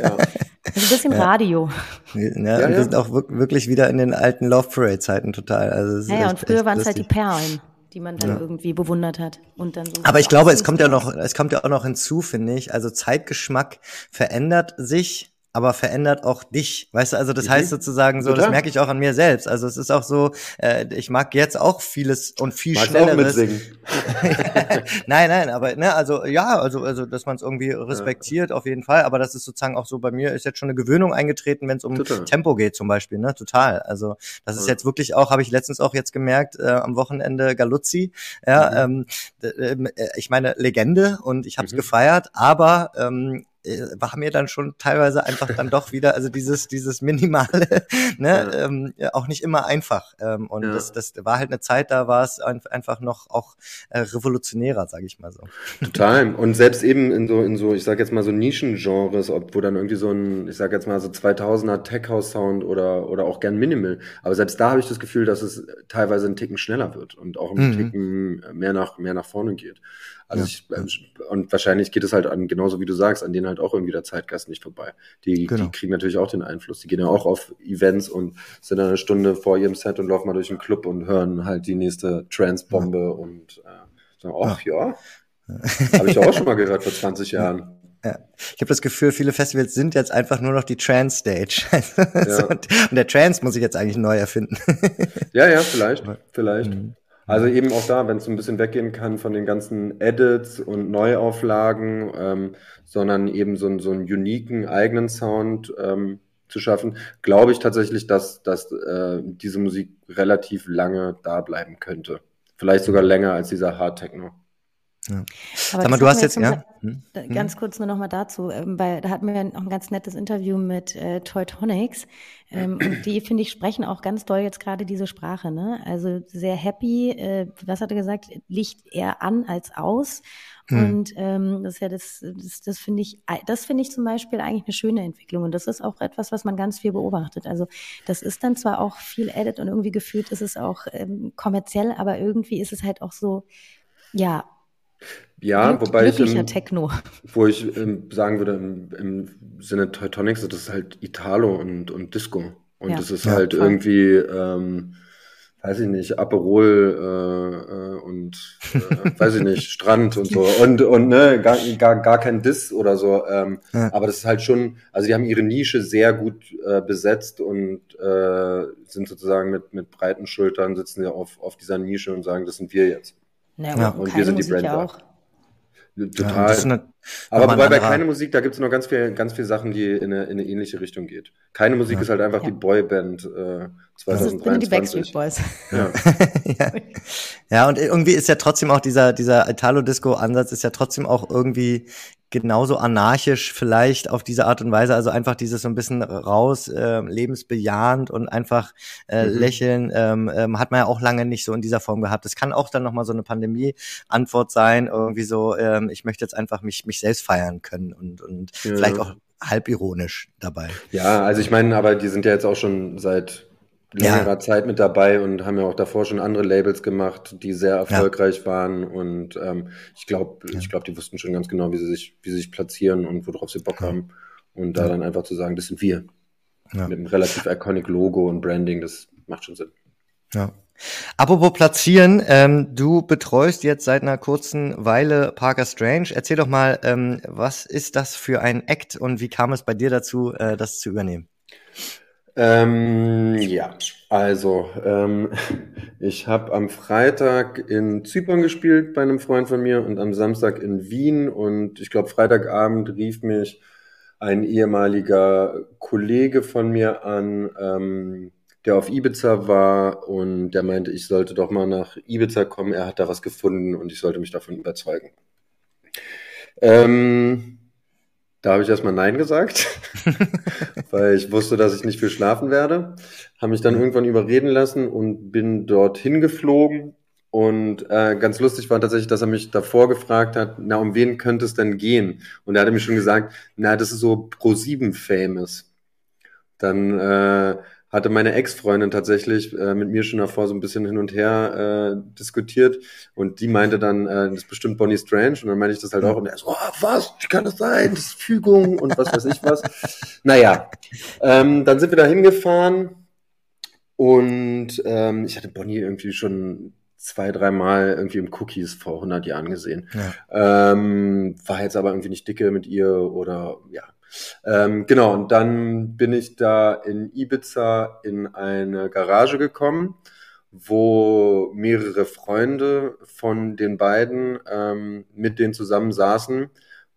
ja. Also ein bisschen ja. Radio. Ja, ja, ja, wir sind auch wirklich wieder in den alten Love Parade Zeiten total. Also ja, ja, und früher waren es halt die Perlen die man dann ja. irgendwie bewundert hat und dann so Aber ich glaube, es kommt ja noch, es kommt ja auch noch hinzu, finde ich. Also Zeitgeschmack verändert sich aber verändert auch dich. Weißt du, also das mhm. heißt sozusagen so, Total. das merke ich auch an mir selbst. Also es ist auch so, äh, ich mag jetzt auch vieles und viel Magst schnelleres. Auch mitsingen. nein, nein, aber ne, also ja, also also dass man es irgendwie respektiert ja. auf jeden Fall. Aber das ist sozusagen auch so bei mir ist jetzt schon eine Gewöhnung eingetreten, wenn es um Total. Tempo geht zum Beispiel. Ne, total. Also das ist ja. jetzt wirklich auch, habe ich letztens auch jetzt gemerkt äh, am Wochenende Galuzzi. Ja, mhm. ähm, äh, ich meine Legende und ich habe es mhm. gefeiert, aber ähm, äh, war mir dann schon teilweise einfach dann doch wieder, also dieses, dieses Minimale, ne, ja. ähm, auch nicht immer einfach. Ähm, und ja. das, das war halt eine Zeit, da war es einfach noch auch äh, revolutionärer, sage ich mal so. Total. Und selbst eben in so, in so, ich sag jetzt mal so Nischengenres, ob, wo dann irgendwie so ein, ich sag jetzt mal so 2000er Tech House Sound oder, oder auch gern Minimal. Aber selbst da habe ich das Gefühl, dass es teilweise einen Ticken schneller wird und auch einen mhm. Ticken mehr nach, mehr nach vorne geht. Also ja. ich, und wahrscheinlich geht es halt an, genauso wie du sagst, an denen halt auch irgendwie der Zeitgast nicht vorbei. Die, genau. die kriegen natürlich auch den Einfluss. Die gehen ja auch auf Events und sind dann eine Stunde vor ihrem Set und laufen mal durch den Club und hören halt die nächste Trance-Bombe ja. und äh, sagen, ach ja, ja. habe ich auch schon mal gehört vor 20 Jahren. Ja. Ich habe das Gefühl, viele Festivals sind jetzt einfach nur noch die Trance-Stage. Ja. und der Trance muss ich jetzt eigentlich neu erfinden. ja, ja, vielleicht, vielleicht. Mhm. Also eben auch da, wenn es ein bisschen weggehen kann von den ganzen Edits und Neuauflagen, ähm, sondern eben so, so einen uniken eigenen Sound ähm, zu schaffen, glaube ich tatsächlich, dass, dass äh, diese Musik relativ lange da bleiben könnte. Vielleicht sogar länger als dieser Hard Techno. Ja. Sag mal, du hast jetzt, ja? Hm? Ganz kurz nur noch mal dazu, ähm, weil da hatten wir auch ein ganz nettes Interview mit äh, Teutonics ähm, und die, finde ich, sprechen auch ganz doll jetzt gerade diese Sprache, ne? Also sehr happy, äh, was hat er gesagt, Licht eher an als aus hm. und ähm, das ist ja das, das, das finde ich, das finde ich zum Beispiel eigentlich eine schöne Entwicklung und das ist auch etwas, was man ganz viel beobachtet. Also das ist dann zwar auch viel Edit und irgendwie gefühlt ist es auch ähm, kommerziell, aber irgendwie ist es halt auch so, ja, ja, Glück, wobei ich, im, Techno. wo ich ähm, sagen würde, im, im Sinne Teutonics, das ist halt Italo und, und Disco. Und ja. das ist ja, halt voll. irgendwie, ähm, weiß ich nicht, Aperol äh, äh, und äh, weiß ich nicht, Strand und so. Und, und ne, gar, gar, gar kein Diss oder so. Ähm, ja. Aber das ist halt schon, also die haben ihre Nische sehr gut äh, besetzt und äh, sind sozusagen mit, mit breiten Schultern, sitzen ja auf, auf dieser Nische und sagen, das sind wir jetzt. Ja, ja. Und wir sind die Brand. Ja auch. Total. Ja, aber wobei bei keine Musik, da gibt es noch ganz viel, ganz viel Sachen, die in eine, in eine ähnliche Richtung geht. Keine Musik ja. ist halt einfach ja. die Boyband äh, 2023. Das sind die Backstreet Boys. Ja. ja. ja, und irgendwie ist ja trotzdem auch dieser, dieser Italo-Disco-Ansatz ist ja trotzdem auch irgendwie genauso anarchisch vielleicht auf diese Art und Weise, also einfach dieses so ein bisschen raus, äh, lebensbejahend und einfach äh, mhm. lächeln, ähm, ähm, hat man ja auch lange nicht so in dieser Form gehabt. Das kann auch dann nochmal so eine Pandemie-Antwort sein, irgendwie so, ähm, ich möchte jetzt einfach mich, mich selbst feiern können und, und ja. vielleicht auch halb ironisch dabei. Ja, also ich meine, aber die sind ja jetzt auch schon seit längerer ja. Zeit mit dabei und haben ja auch davor schon andere Labels gemacht, die sehr erfolgreich ja. waren. Und ähm, ich glaube, ja. ich glaube, die wussten schon ganz genau, wie sie sich, wie sie sich platzieren und worauf sie Bock haben. Und da dann einfach zu sagen, das sind wir. Mit einem relativ iconic Logo und Branding, das macht schon Sinn. Ja. Apropos platzieren, ähm, du betreust jetzt seit einer kurzen Weile Parker Strange. Erzähl doch mal, ähm, was ist das für ein Act und wie kam es bei dir dazu, äh, das zu übernehmen? Ähm, ja, also ähm, ich habe am Freitag in Zypern gespielt bei einem Freund von mir und am Samstag in Wien und ich glaube Freitagabend rief mich ein ehemaliger Kollege von mir an, ähm, der auf Ibiza war und der meinte, ich sollte doch mal nach Ibiza kommen. Er hat da was gefunden und ich sollte mich davon überzeugen. Ähm, da habe ich erstmal Nein gesagt, weil ich wusste, dass ich nicht viel schlafen werde. Habe mich dann irgendwann überreden lassen und bin dorthin geflogen. Und äh, ganz lustig war tatsächlich, dass er mich davor gefragt hat, na, um wen könnte es denn gehen? Und er hatte mir schon gesagt, na, das ist so Pro7 famous. Dann äh, hatte meine Ex-Freundin tatsächlich äh, mit mir schon davor so ein bisschen hin und her äh, diskutiert. Und die meinte dann, äh, das ist bestimmt Bonnie Strange. Und dann meinte ich das halt auch. Und er so, oh, was, wie kann das sein, das ist Fügung und was weiß ich was. naja, ähm, dann sind wir da hingefahren. Und ähm, ich hatte Bonnie irgendwie schon zwei, dreimal irgendwie im Cookies vor 100 Jahren gesehen. Ja. Ähm, war jetzt aber irgendwie nicht dicke mit ihr oder ja, Ähm, genau, und dann bin ich da in Ibiza in eine Garage gekommen, wo mehrere Freunde von den beiden ähm, mit denen zusammen saßen,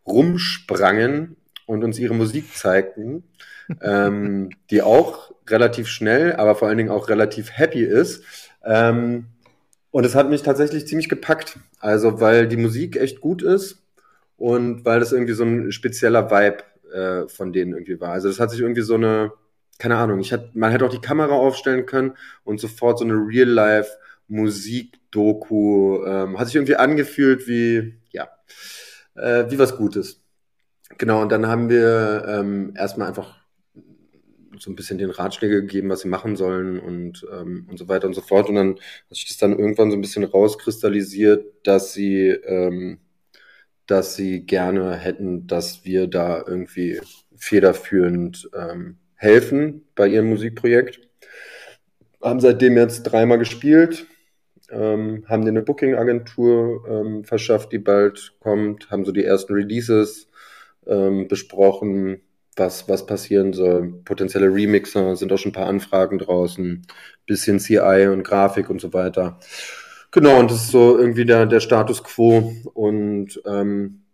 rumsprangen und uns ihre Musik zeigten, ähm, die auch relativ schnell, aber vor allen Dingen auch relativ happy ist. Ähm, und es hat mich tatsächlich ziemlich gepackt. Also, weil die Musik echt gut ist und weil das irgendwie so ein spezieller Vibe äh, von denen irgendwie war. Also, das hat sich irgendwie so eine, keine Ahnung, ich hatte, man hätte auch die Kamera aufstellen können und sofort so eine Real-Life-Musik-Doku, ähm, hat sich irgendwie angefühlt wie, ja, äh, wie was Gutes. Genau, und dann haben wir ähm, erstmal einfach so ein bisschen den Ratschläge gegeben, was sie machen sollen und, ähm, und so weiter und so fort. Und dann hat sich das dann irgendwann so ein bisschen rauskristallisiert, dass sie, ähm, dass sie gerne hätten, dass wir da irgendwie federführend ähm, helfen bei ihrem Musikprojekt. Haben seitdem jetzt dreimal gespielt, ähm, haben denen eine Booking-Agentur ähm, verschafft, die bald kommt, haben so die ersten Releases ähm, besprochen, was, was passieren soll. Potenzielle Remixer sind auch schon ein paar Anfragen draußen, bisschen CI und Grafik und so weiter. Genau, und das ist so irgendwie der, der Status quo. Und ähm,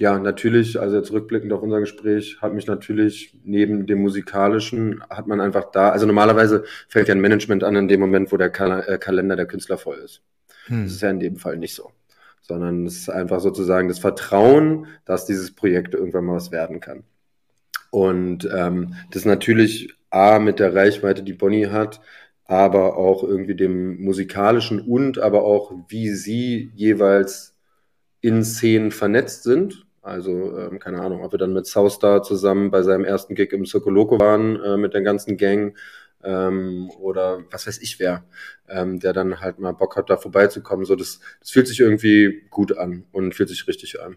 ja, natürlich, also jetzt rückblickend auf unser Gespräch, hat mich natürlich neben dem musikalischen, hat man einfach da, also normalerweise fällt ja ein Management an in dem Moment, wo der Kal äh, Kalender der Künstler voll ist. Hm. Das ist ja in dem Fall nicht so. Sondern es ist einfach sozusagen das Vertrauen, dass dieses Projekt irgendwann mal was werden kann. Und ähm, das natürlich A mit der Reichweite, die Bonnie hat, aber auch irgendwie dem musikalischen und aber auch wie sie jeweils in Szenen vernetzt sind. Also, ähm, keine Ahnung, ob wir dann mit Soustar zusammen bei seinem ersten Gig im Circo waren, äh, mit der ganzen Gang, ähm, oder was weiß ich wer, ähm, der dann halt mal Bock hat, da vorbeizukommen. So, das, das fühlt sich irgendwie gut an und fühlt sich richtig an.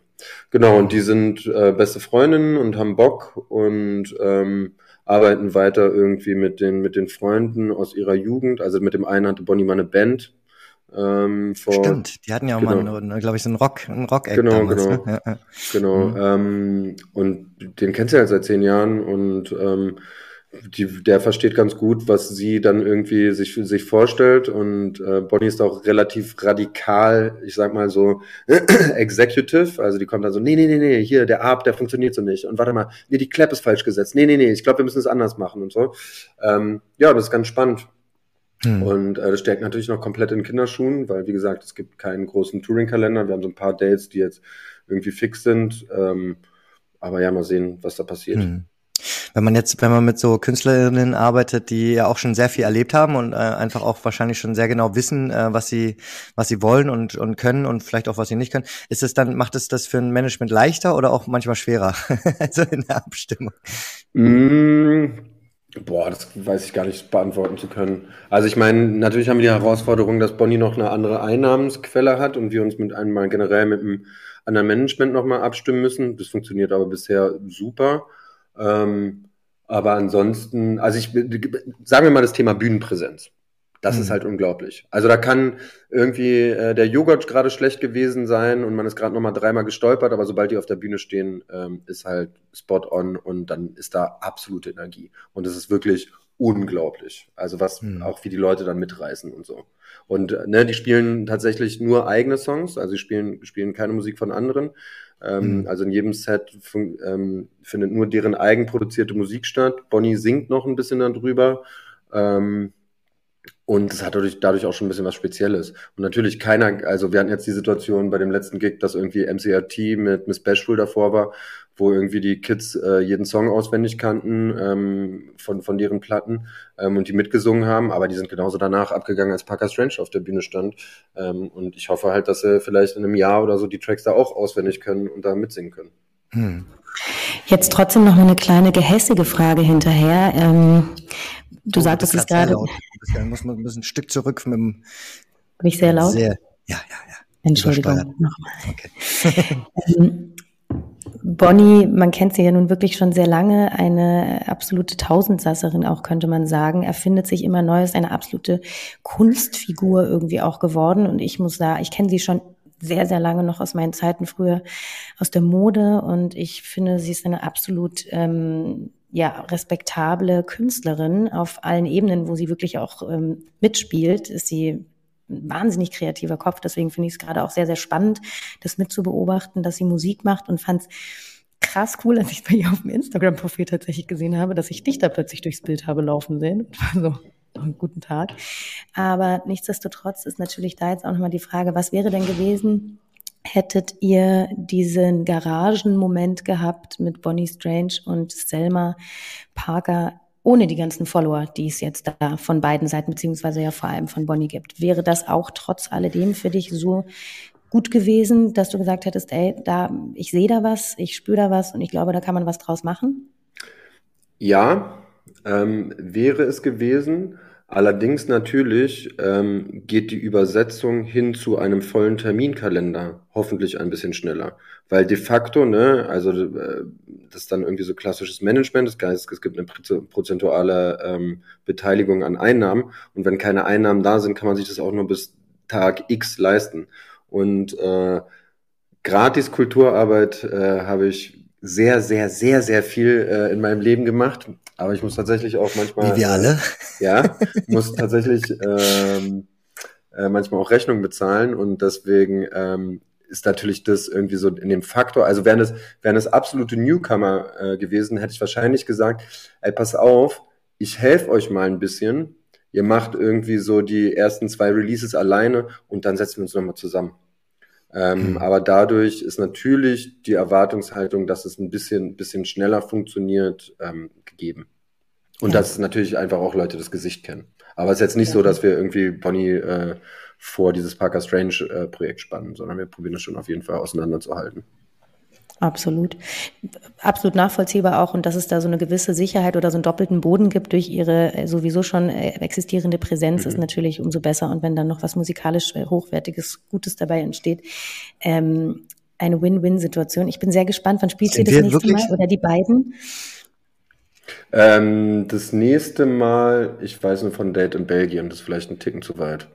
Genau, und die sind äh, beste Freundinnen und haben Bock und ähm, arbeiten weiter irgendwie mit den, mit den Freunden aus ihrer Jugend. Also mit dem einen hatte Bonnie mal eine Band. Ähm, vor, Stimmt, die hatten ja auch genau. mal, glaube ich, so einen Rock, einen Rock Genau, damals, genau, ne? ja, genau. Mhm. Ähm, und den kennst du ja seit zehn Jahren und ähm, die, der versteht ganz gut, was sie dann irgendwie sich, sich vorstellt und äh, Bonnie ist auch relativ radikal, ich sag mal so executive, also die kommt dann so, nee, nee, nee, nee, hier, der Arp, der funktioniert so nicht und warte mal, nee, die Clap ist falsch gesetzt, nee, nee, nee, ich glaube, wir müssen es anders machen und so. Ähm, ja, das ist ganz spannend. Hm. Und äh, das stärkt natürlich noch komplett in Kinderschuhen, weil wie gesagt, es gibt keinen großen Touring-Kalender, wir haben so ein paar Dates, die jetzt irgendwie fix sind, ähm, aber ja, mal sehen, was da passiert. Hm. Wenn man jetzt, wenn man mit so Künstlerinnen arbeitet, die ja auch schon sehr viel erlebt haben und äh, einfach auch wahrscheinlich schon sehr genau wissen, äh, was sie, was sie wollen und, und können und vielleicht auch was sie nicht können, ist es dann, macht es das für ein Management leichter oder auch manchmal schwerer? also in der Abstimmung. Mm. Boah, das weiß ich gar nicht beantworten zu können. Also ich meine, natürlich haben wir die Herausforderung, dass Bonnie noch eine andere Einnahmensquelle hat und wir uns mit einmal generell mit einem anderen Management nochmal abstimmen müssen. Das funktioniert aber bisher super. Ähm, aber ansonsten, also ich sagen wir mal das Thema Bühnenpräsenz. Das mhm. ist halt unglaublich. Also da kann irgendwie äh, der Joghurt gerade schlecht gewesen sein und man ist gerade nochmal dreimal gestolpert, aber sobald die auf der Bühne stehen, ähm, ist halt spot on und dann ist da absolute Energie. Und es ist wirklich unglaublich. Also was mhm. auch wie die Leute dann mitreißen und so. Und äh, ne, die spielen tatsächlich nur eigene Songs, also sie spielen, spielen keine Musik von anderen. Ähm, mhm. Also in jedem Set ähm, findet nur deren eigenproduzierte Musik statt. Bonnie singt noch ein bisschen darüber. Ähm, und das hat dadurch, dadurch auch schon ein bisschen was Spezielles. Und natürlich keiner, also wir hatten jetzt die Situation bei dem letzten Gig, dass irgendwie MCRT mit Miss Bashful davor war, wo irgendwie die Kids äh, jeden Song auswendig kannten ähm, von, von deren Platten ähm, und die mitgesungen haben, aber die sind genauso danach abgegangen, als Parker Strange auf der Bühne stand. Ähm, und ich hoffe halt, dass sie vielleicht in einem Jahr oder so die Tracks da auch auswendig können und da mitsingen können. Hm. Jetzt trotzdem noch eine kleine gehässige Frage hinterher. Ähm, du oh, sagtest es gerade. Da muss man ein bisschen ein Stück zurück mit dem. Bin ich sehr laut? Sehr, ja, ja, ja. Entschuldigung, nochmal. Okay. Bonnie, man kennt sie ja nun wirklich schon sehr lange, eine absolute Tausendsasserin auch, könnte man sagen, erfindet sich immer neu, ist eine absolute Kunstfigur irgendwie auch geworden. Und ich muss sagen, ich kenne sie schon sehr, sehr lange noch aus meinen Zeiten früher aus der Mode und ich finde, sie ist eine absolut ähm, ja, respektable Künstlerin auf allen Ebenen, wo sie wirklich auch ähm, mitspielt, ist sie wahnsinnig kreativer Kopf. Deswegen finde ich es gerade auch sehr, sehr spannend, das mitzubeobachten, dass sie Musik macht und fand es krass cool, als ich bei ihr auf dem Instagram-Profil tatsächlich gesehen habe, dass ich dich da plötzlich durchs Bild habe laufen sehen. Also, guten Tag. Aber nichtsdestotrotz ist natürlich da jetzt auch nochmal die Frage, was wäre denn gewesen, hättet ihr diesen Garagenmoment gehabt mit Bonnie Strange und Selma Parker ohne die ganzen Follower, die es jetzt da von beiden Seiten, beziehungsweise ja vor allem von Bonnie gibt. Wäre das auch trotz alledem für dich so gut gewesen, dass du gesagt hättest, ey, da, ich sehe da was, ich spüre da was und ich glaube, da kann man was draus machen? Ja, ähm, wäre es gewesen. Allerdings natürlich ähm, geht die Übersetzung hin zu einem vollen Terminkalender hoffentlich ein bisschen schneller. Weil de facto, ne, also äh, das ist dann irgendwie so klassisches Management, das heißt, es gibt eine prozentuale ähm, Beteiligung an Einnahmen und wenn keine Einnahmen da sind, kann man sich das auch nur bis Tag X leisten. Und äh, gratis Kulturarbeit äh, habe ich sehr, sehr, sehr, sehr viel äh, in meinem Leben gemacht. Aber ich muss tatsächlich auch manchmal. Wie wir alle. Äh, ja, muss tatsächlich ähm, äh, manchmal auch Rechnungen bezahlen und deswegen ähm, ist natürlich das irgendwie so in dem Faktor. Also wären es wären es absolute Newcomer äh, gewesen, hätte ich wahrscheinlich gesagt, ey, pass auf, ich helfe euch mal ein bisschen. Ihr macht irgendwie so die ersten zwei Releases alleine und dann setzen wir uns nochmal zusammen. Ähm, mhm. Aber dadurch ist natürlich die Erwartungshaltung, dass es ein bisschen, bisschen schneller funktioniert, ähm, gegeben. Und ja. dass natürlich einfach auch Leute das Gesicht kennen. Aber es ist jetzt nicht ja. so, dass wir irgendwie Bonnie äh, vor dieses Parker Strange äh, Projekt spannen, sondern wir probieren das schon auf jeden Fall auseinanderzuhalten. Absolut. Absolut nachvollziehbar auch und dass es da so eine gewisse Sicherheit oder so einen doppelten Boden gibt durch ihre äh, sowieso schon äh, existierende Präsenz, mhm. ist natürlich umso besser. Und wenn dann noch was musikalisch äh, hochwertiges, Gutes dabei entsteht, ähm, eine Win-Win-Situation. Ich bin sehr gespannt, wann spielt ihr das nächste wirklich? Mal oder die beiden? Ähm, das nächste Mal, ich weiß nur von Date in Belgien, das ist vielleicht ein Ticken zu weit.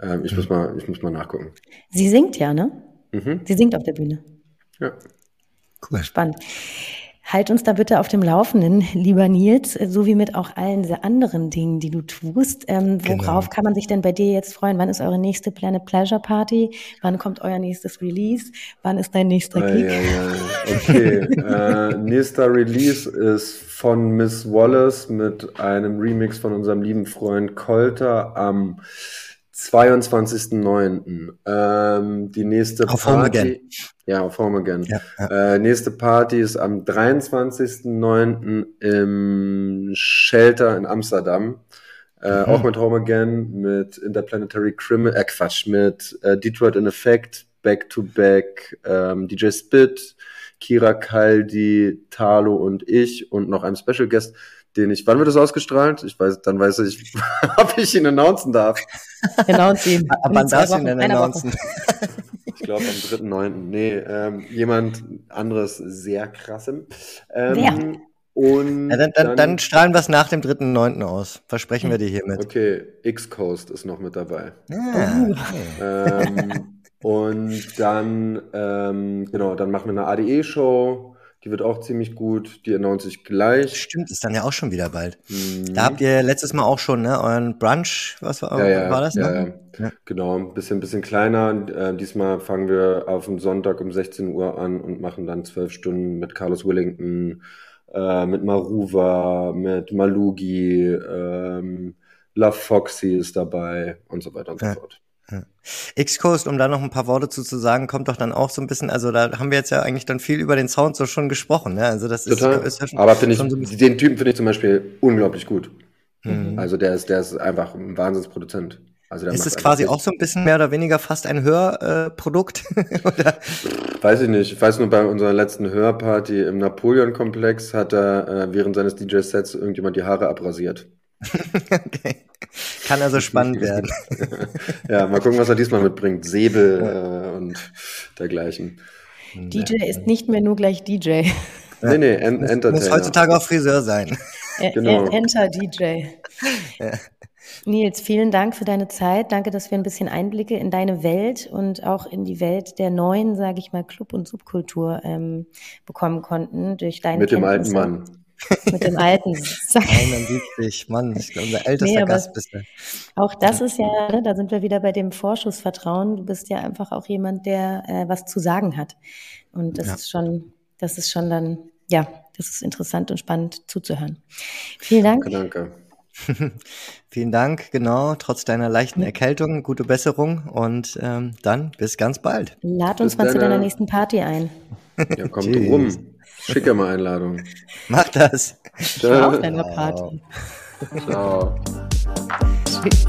Ähm, ich, mhm. muss mal, ich muss mal nachgucken. Sie singt ja, ne? Mhm. Sie singt auf der Bühne. Ja. Cool. Spannend. Halt uns da bitte auf dem Laufenden, lieber Nils, so wie mit auch allen anderen Dingen, die du tust. Ähm, worauf genau. kann man sich denn bei dir jetzt freuen? Wann ist eure nächste Planet Pleasure Party? Wann kommt euer nächstes Release? Wann ist dein nächster Gig? Ja, ja, okay, äh, nächster Release ist von Miss Wallace mit einem Remix von unserem lieben Freund Colter am 22.09. Ähm, die nächste auf Party. Home again. Ja, auf Home again. Ja, ja. Äh, nächste Party ist am 23.09. im Shelter in Amsterdam. Äh, mhm. Auch mit Home Again, mit Interplanetary Criminal, äh Quatsch, mit äh, Detroit in Effect, Back to Back, ähm, DJ Spit, Kira Kaldi, Talo und ich und noch einem Special Guest den ich, wann wird das ausgestrahlt? Ich weiß, dann weiß ich, ob ich ihn announcen darf. Announce ihn. Aber wann darfst du ihn denn announcen? Ich glaube am 3.9. Nee, ähm, jemand anderes sehr krassem. Ähm, ja. Und ja, dann, dann, dann, strahlen wir es nach dem 3.9. aus. Versprechen wir dir hiermit. Okay, X-Coast ist noch mit dabei. Ah, okay. ähm, und dann, ähm, genau, dann machen wir eine ADE-Show die wird auch ziemlich gut. Die announce ich gleich. Stimmt, ist dann ja auch schon wieder bald. Mhm. Da habt ihr letztes Mal auch schon, ne, euren Brunch, was war, ja, ja, war das? Ja, ne? ja, ja. Genau, ein bisschen, bisschen kleiner. Äh, diesmal fangen wir auf dem Sonntag um 16 Uhr an und machen dann zwölf Stunden mit Carlos Willington, äh, mit Maruva, mit Malugi, ähm, Love Foxy ist dabei und so weiter und so fort. Ja. X-Coast, um da noch ein paar Worte zu, zu sagen, kommt doch dann auch so ein bisschen, also da haben wir jetzt ja eigentlich dann viel über den Sound so schon gesprochen, ne? Also das ist, Total. ist ja schon, Aber finde ich, so den Typen finde ich zum Beispiel unglaublich gut. Mhm. Also der ist, der ist einfach ein Wahnsinnsproduzent. Also ist es quasi auch so ein bisschen mehr oder weniger fast ein Hörprodukt? Äh, Weiß ich nicht. Ich weiß nur, bei unserer letzten Hörparty im Napoleon-Komplex hat er äh, während seines DJ-Sets irgendjemand die Haare abrasiert. okay. Kann also spannend werden. ja, mal gucken, was er diesmal mitbringt. Säbel äh, und dergleichen. DJ ist nicht mehr nur gleich DJ. Nee, nee, en muss, muss heutzutage auch Friseur sein. genau. Enter DJ. Ja. Nils, vielen Dank für deine Zeit. Danke, dass wir ein bisschen Einblicke in deine Welt und auch in die Welt der neuen, sage ich mal, Club- und Subkultur ähm, bekommen konnten durch deine Mit dem alten Mann. Mit dem alten. 71, Mann, ich glaube, unser ältester nee, Gast bist du. Auch das ist ja, ne, da sind wir wieder bei dem Vorschussvertrauen. Du bist ja einfach auch jemand, der äh, was zu sagen hat. Und das ja. ist schon, das ist schon dann, ja, das ist interessant und spannend zuzuhören. Vielen Dank. Danke, danke. Vielen Dank, genau, trotz deiner leichten Erkältung, gute Besserung und ähm, dann bis ganz bald. Lad uns bis mal zu deiner nächsten Party ein. Ja, kommt rum. Schicke mal Einladung. Mach das. Ciao. Auf deiner Party. Ciao. Tschüss.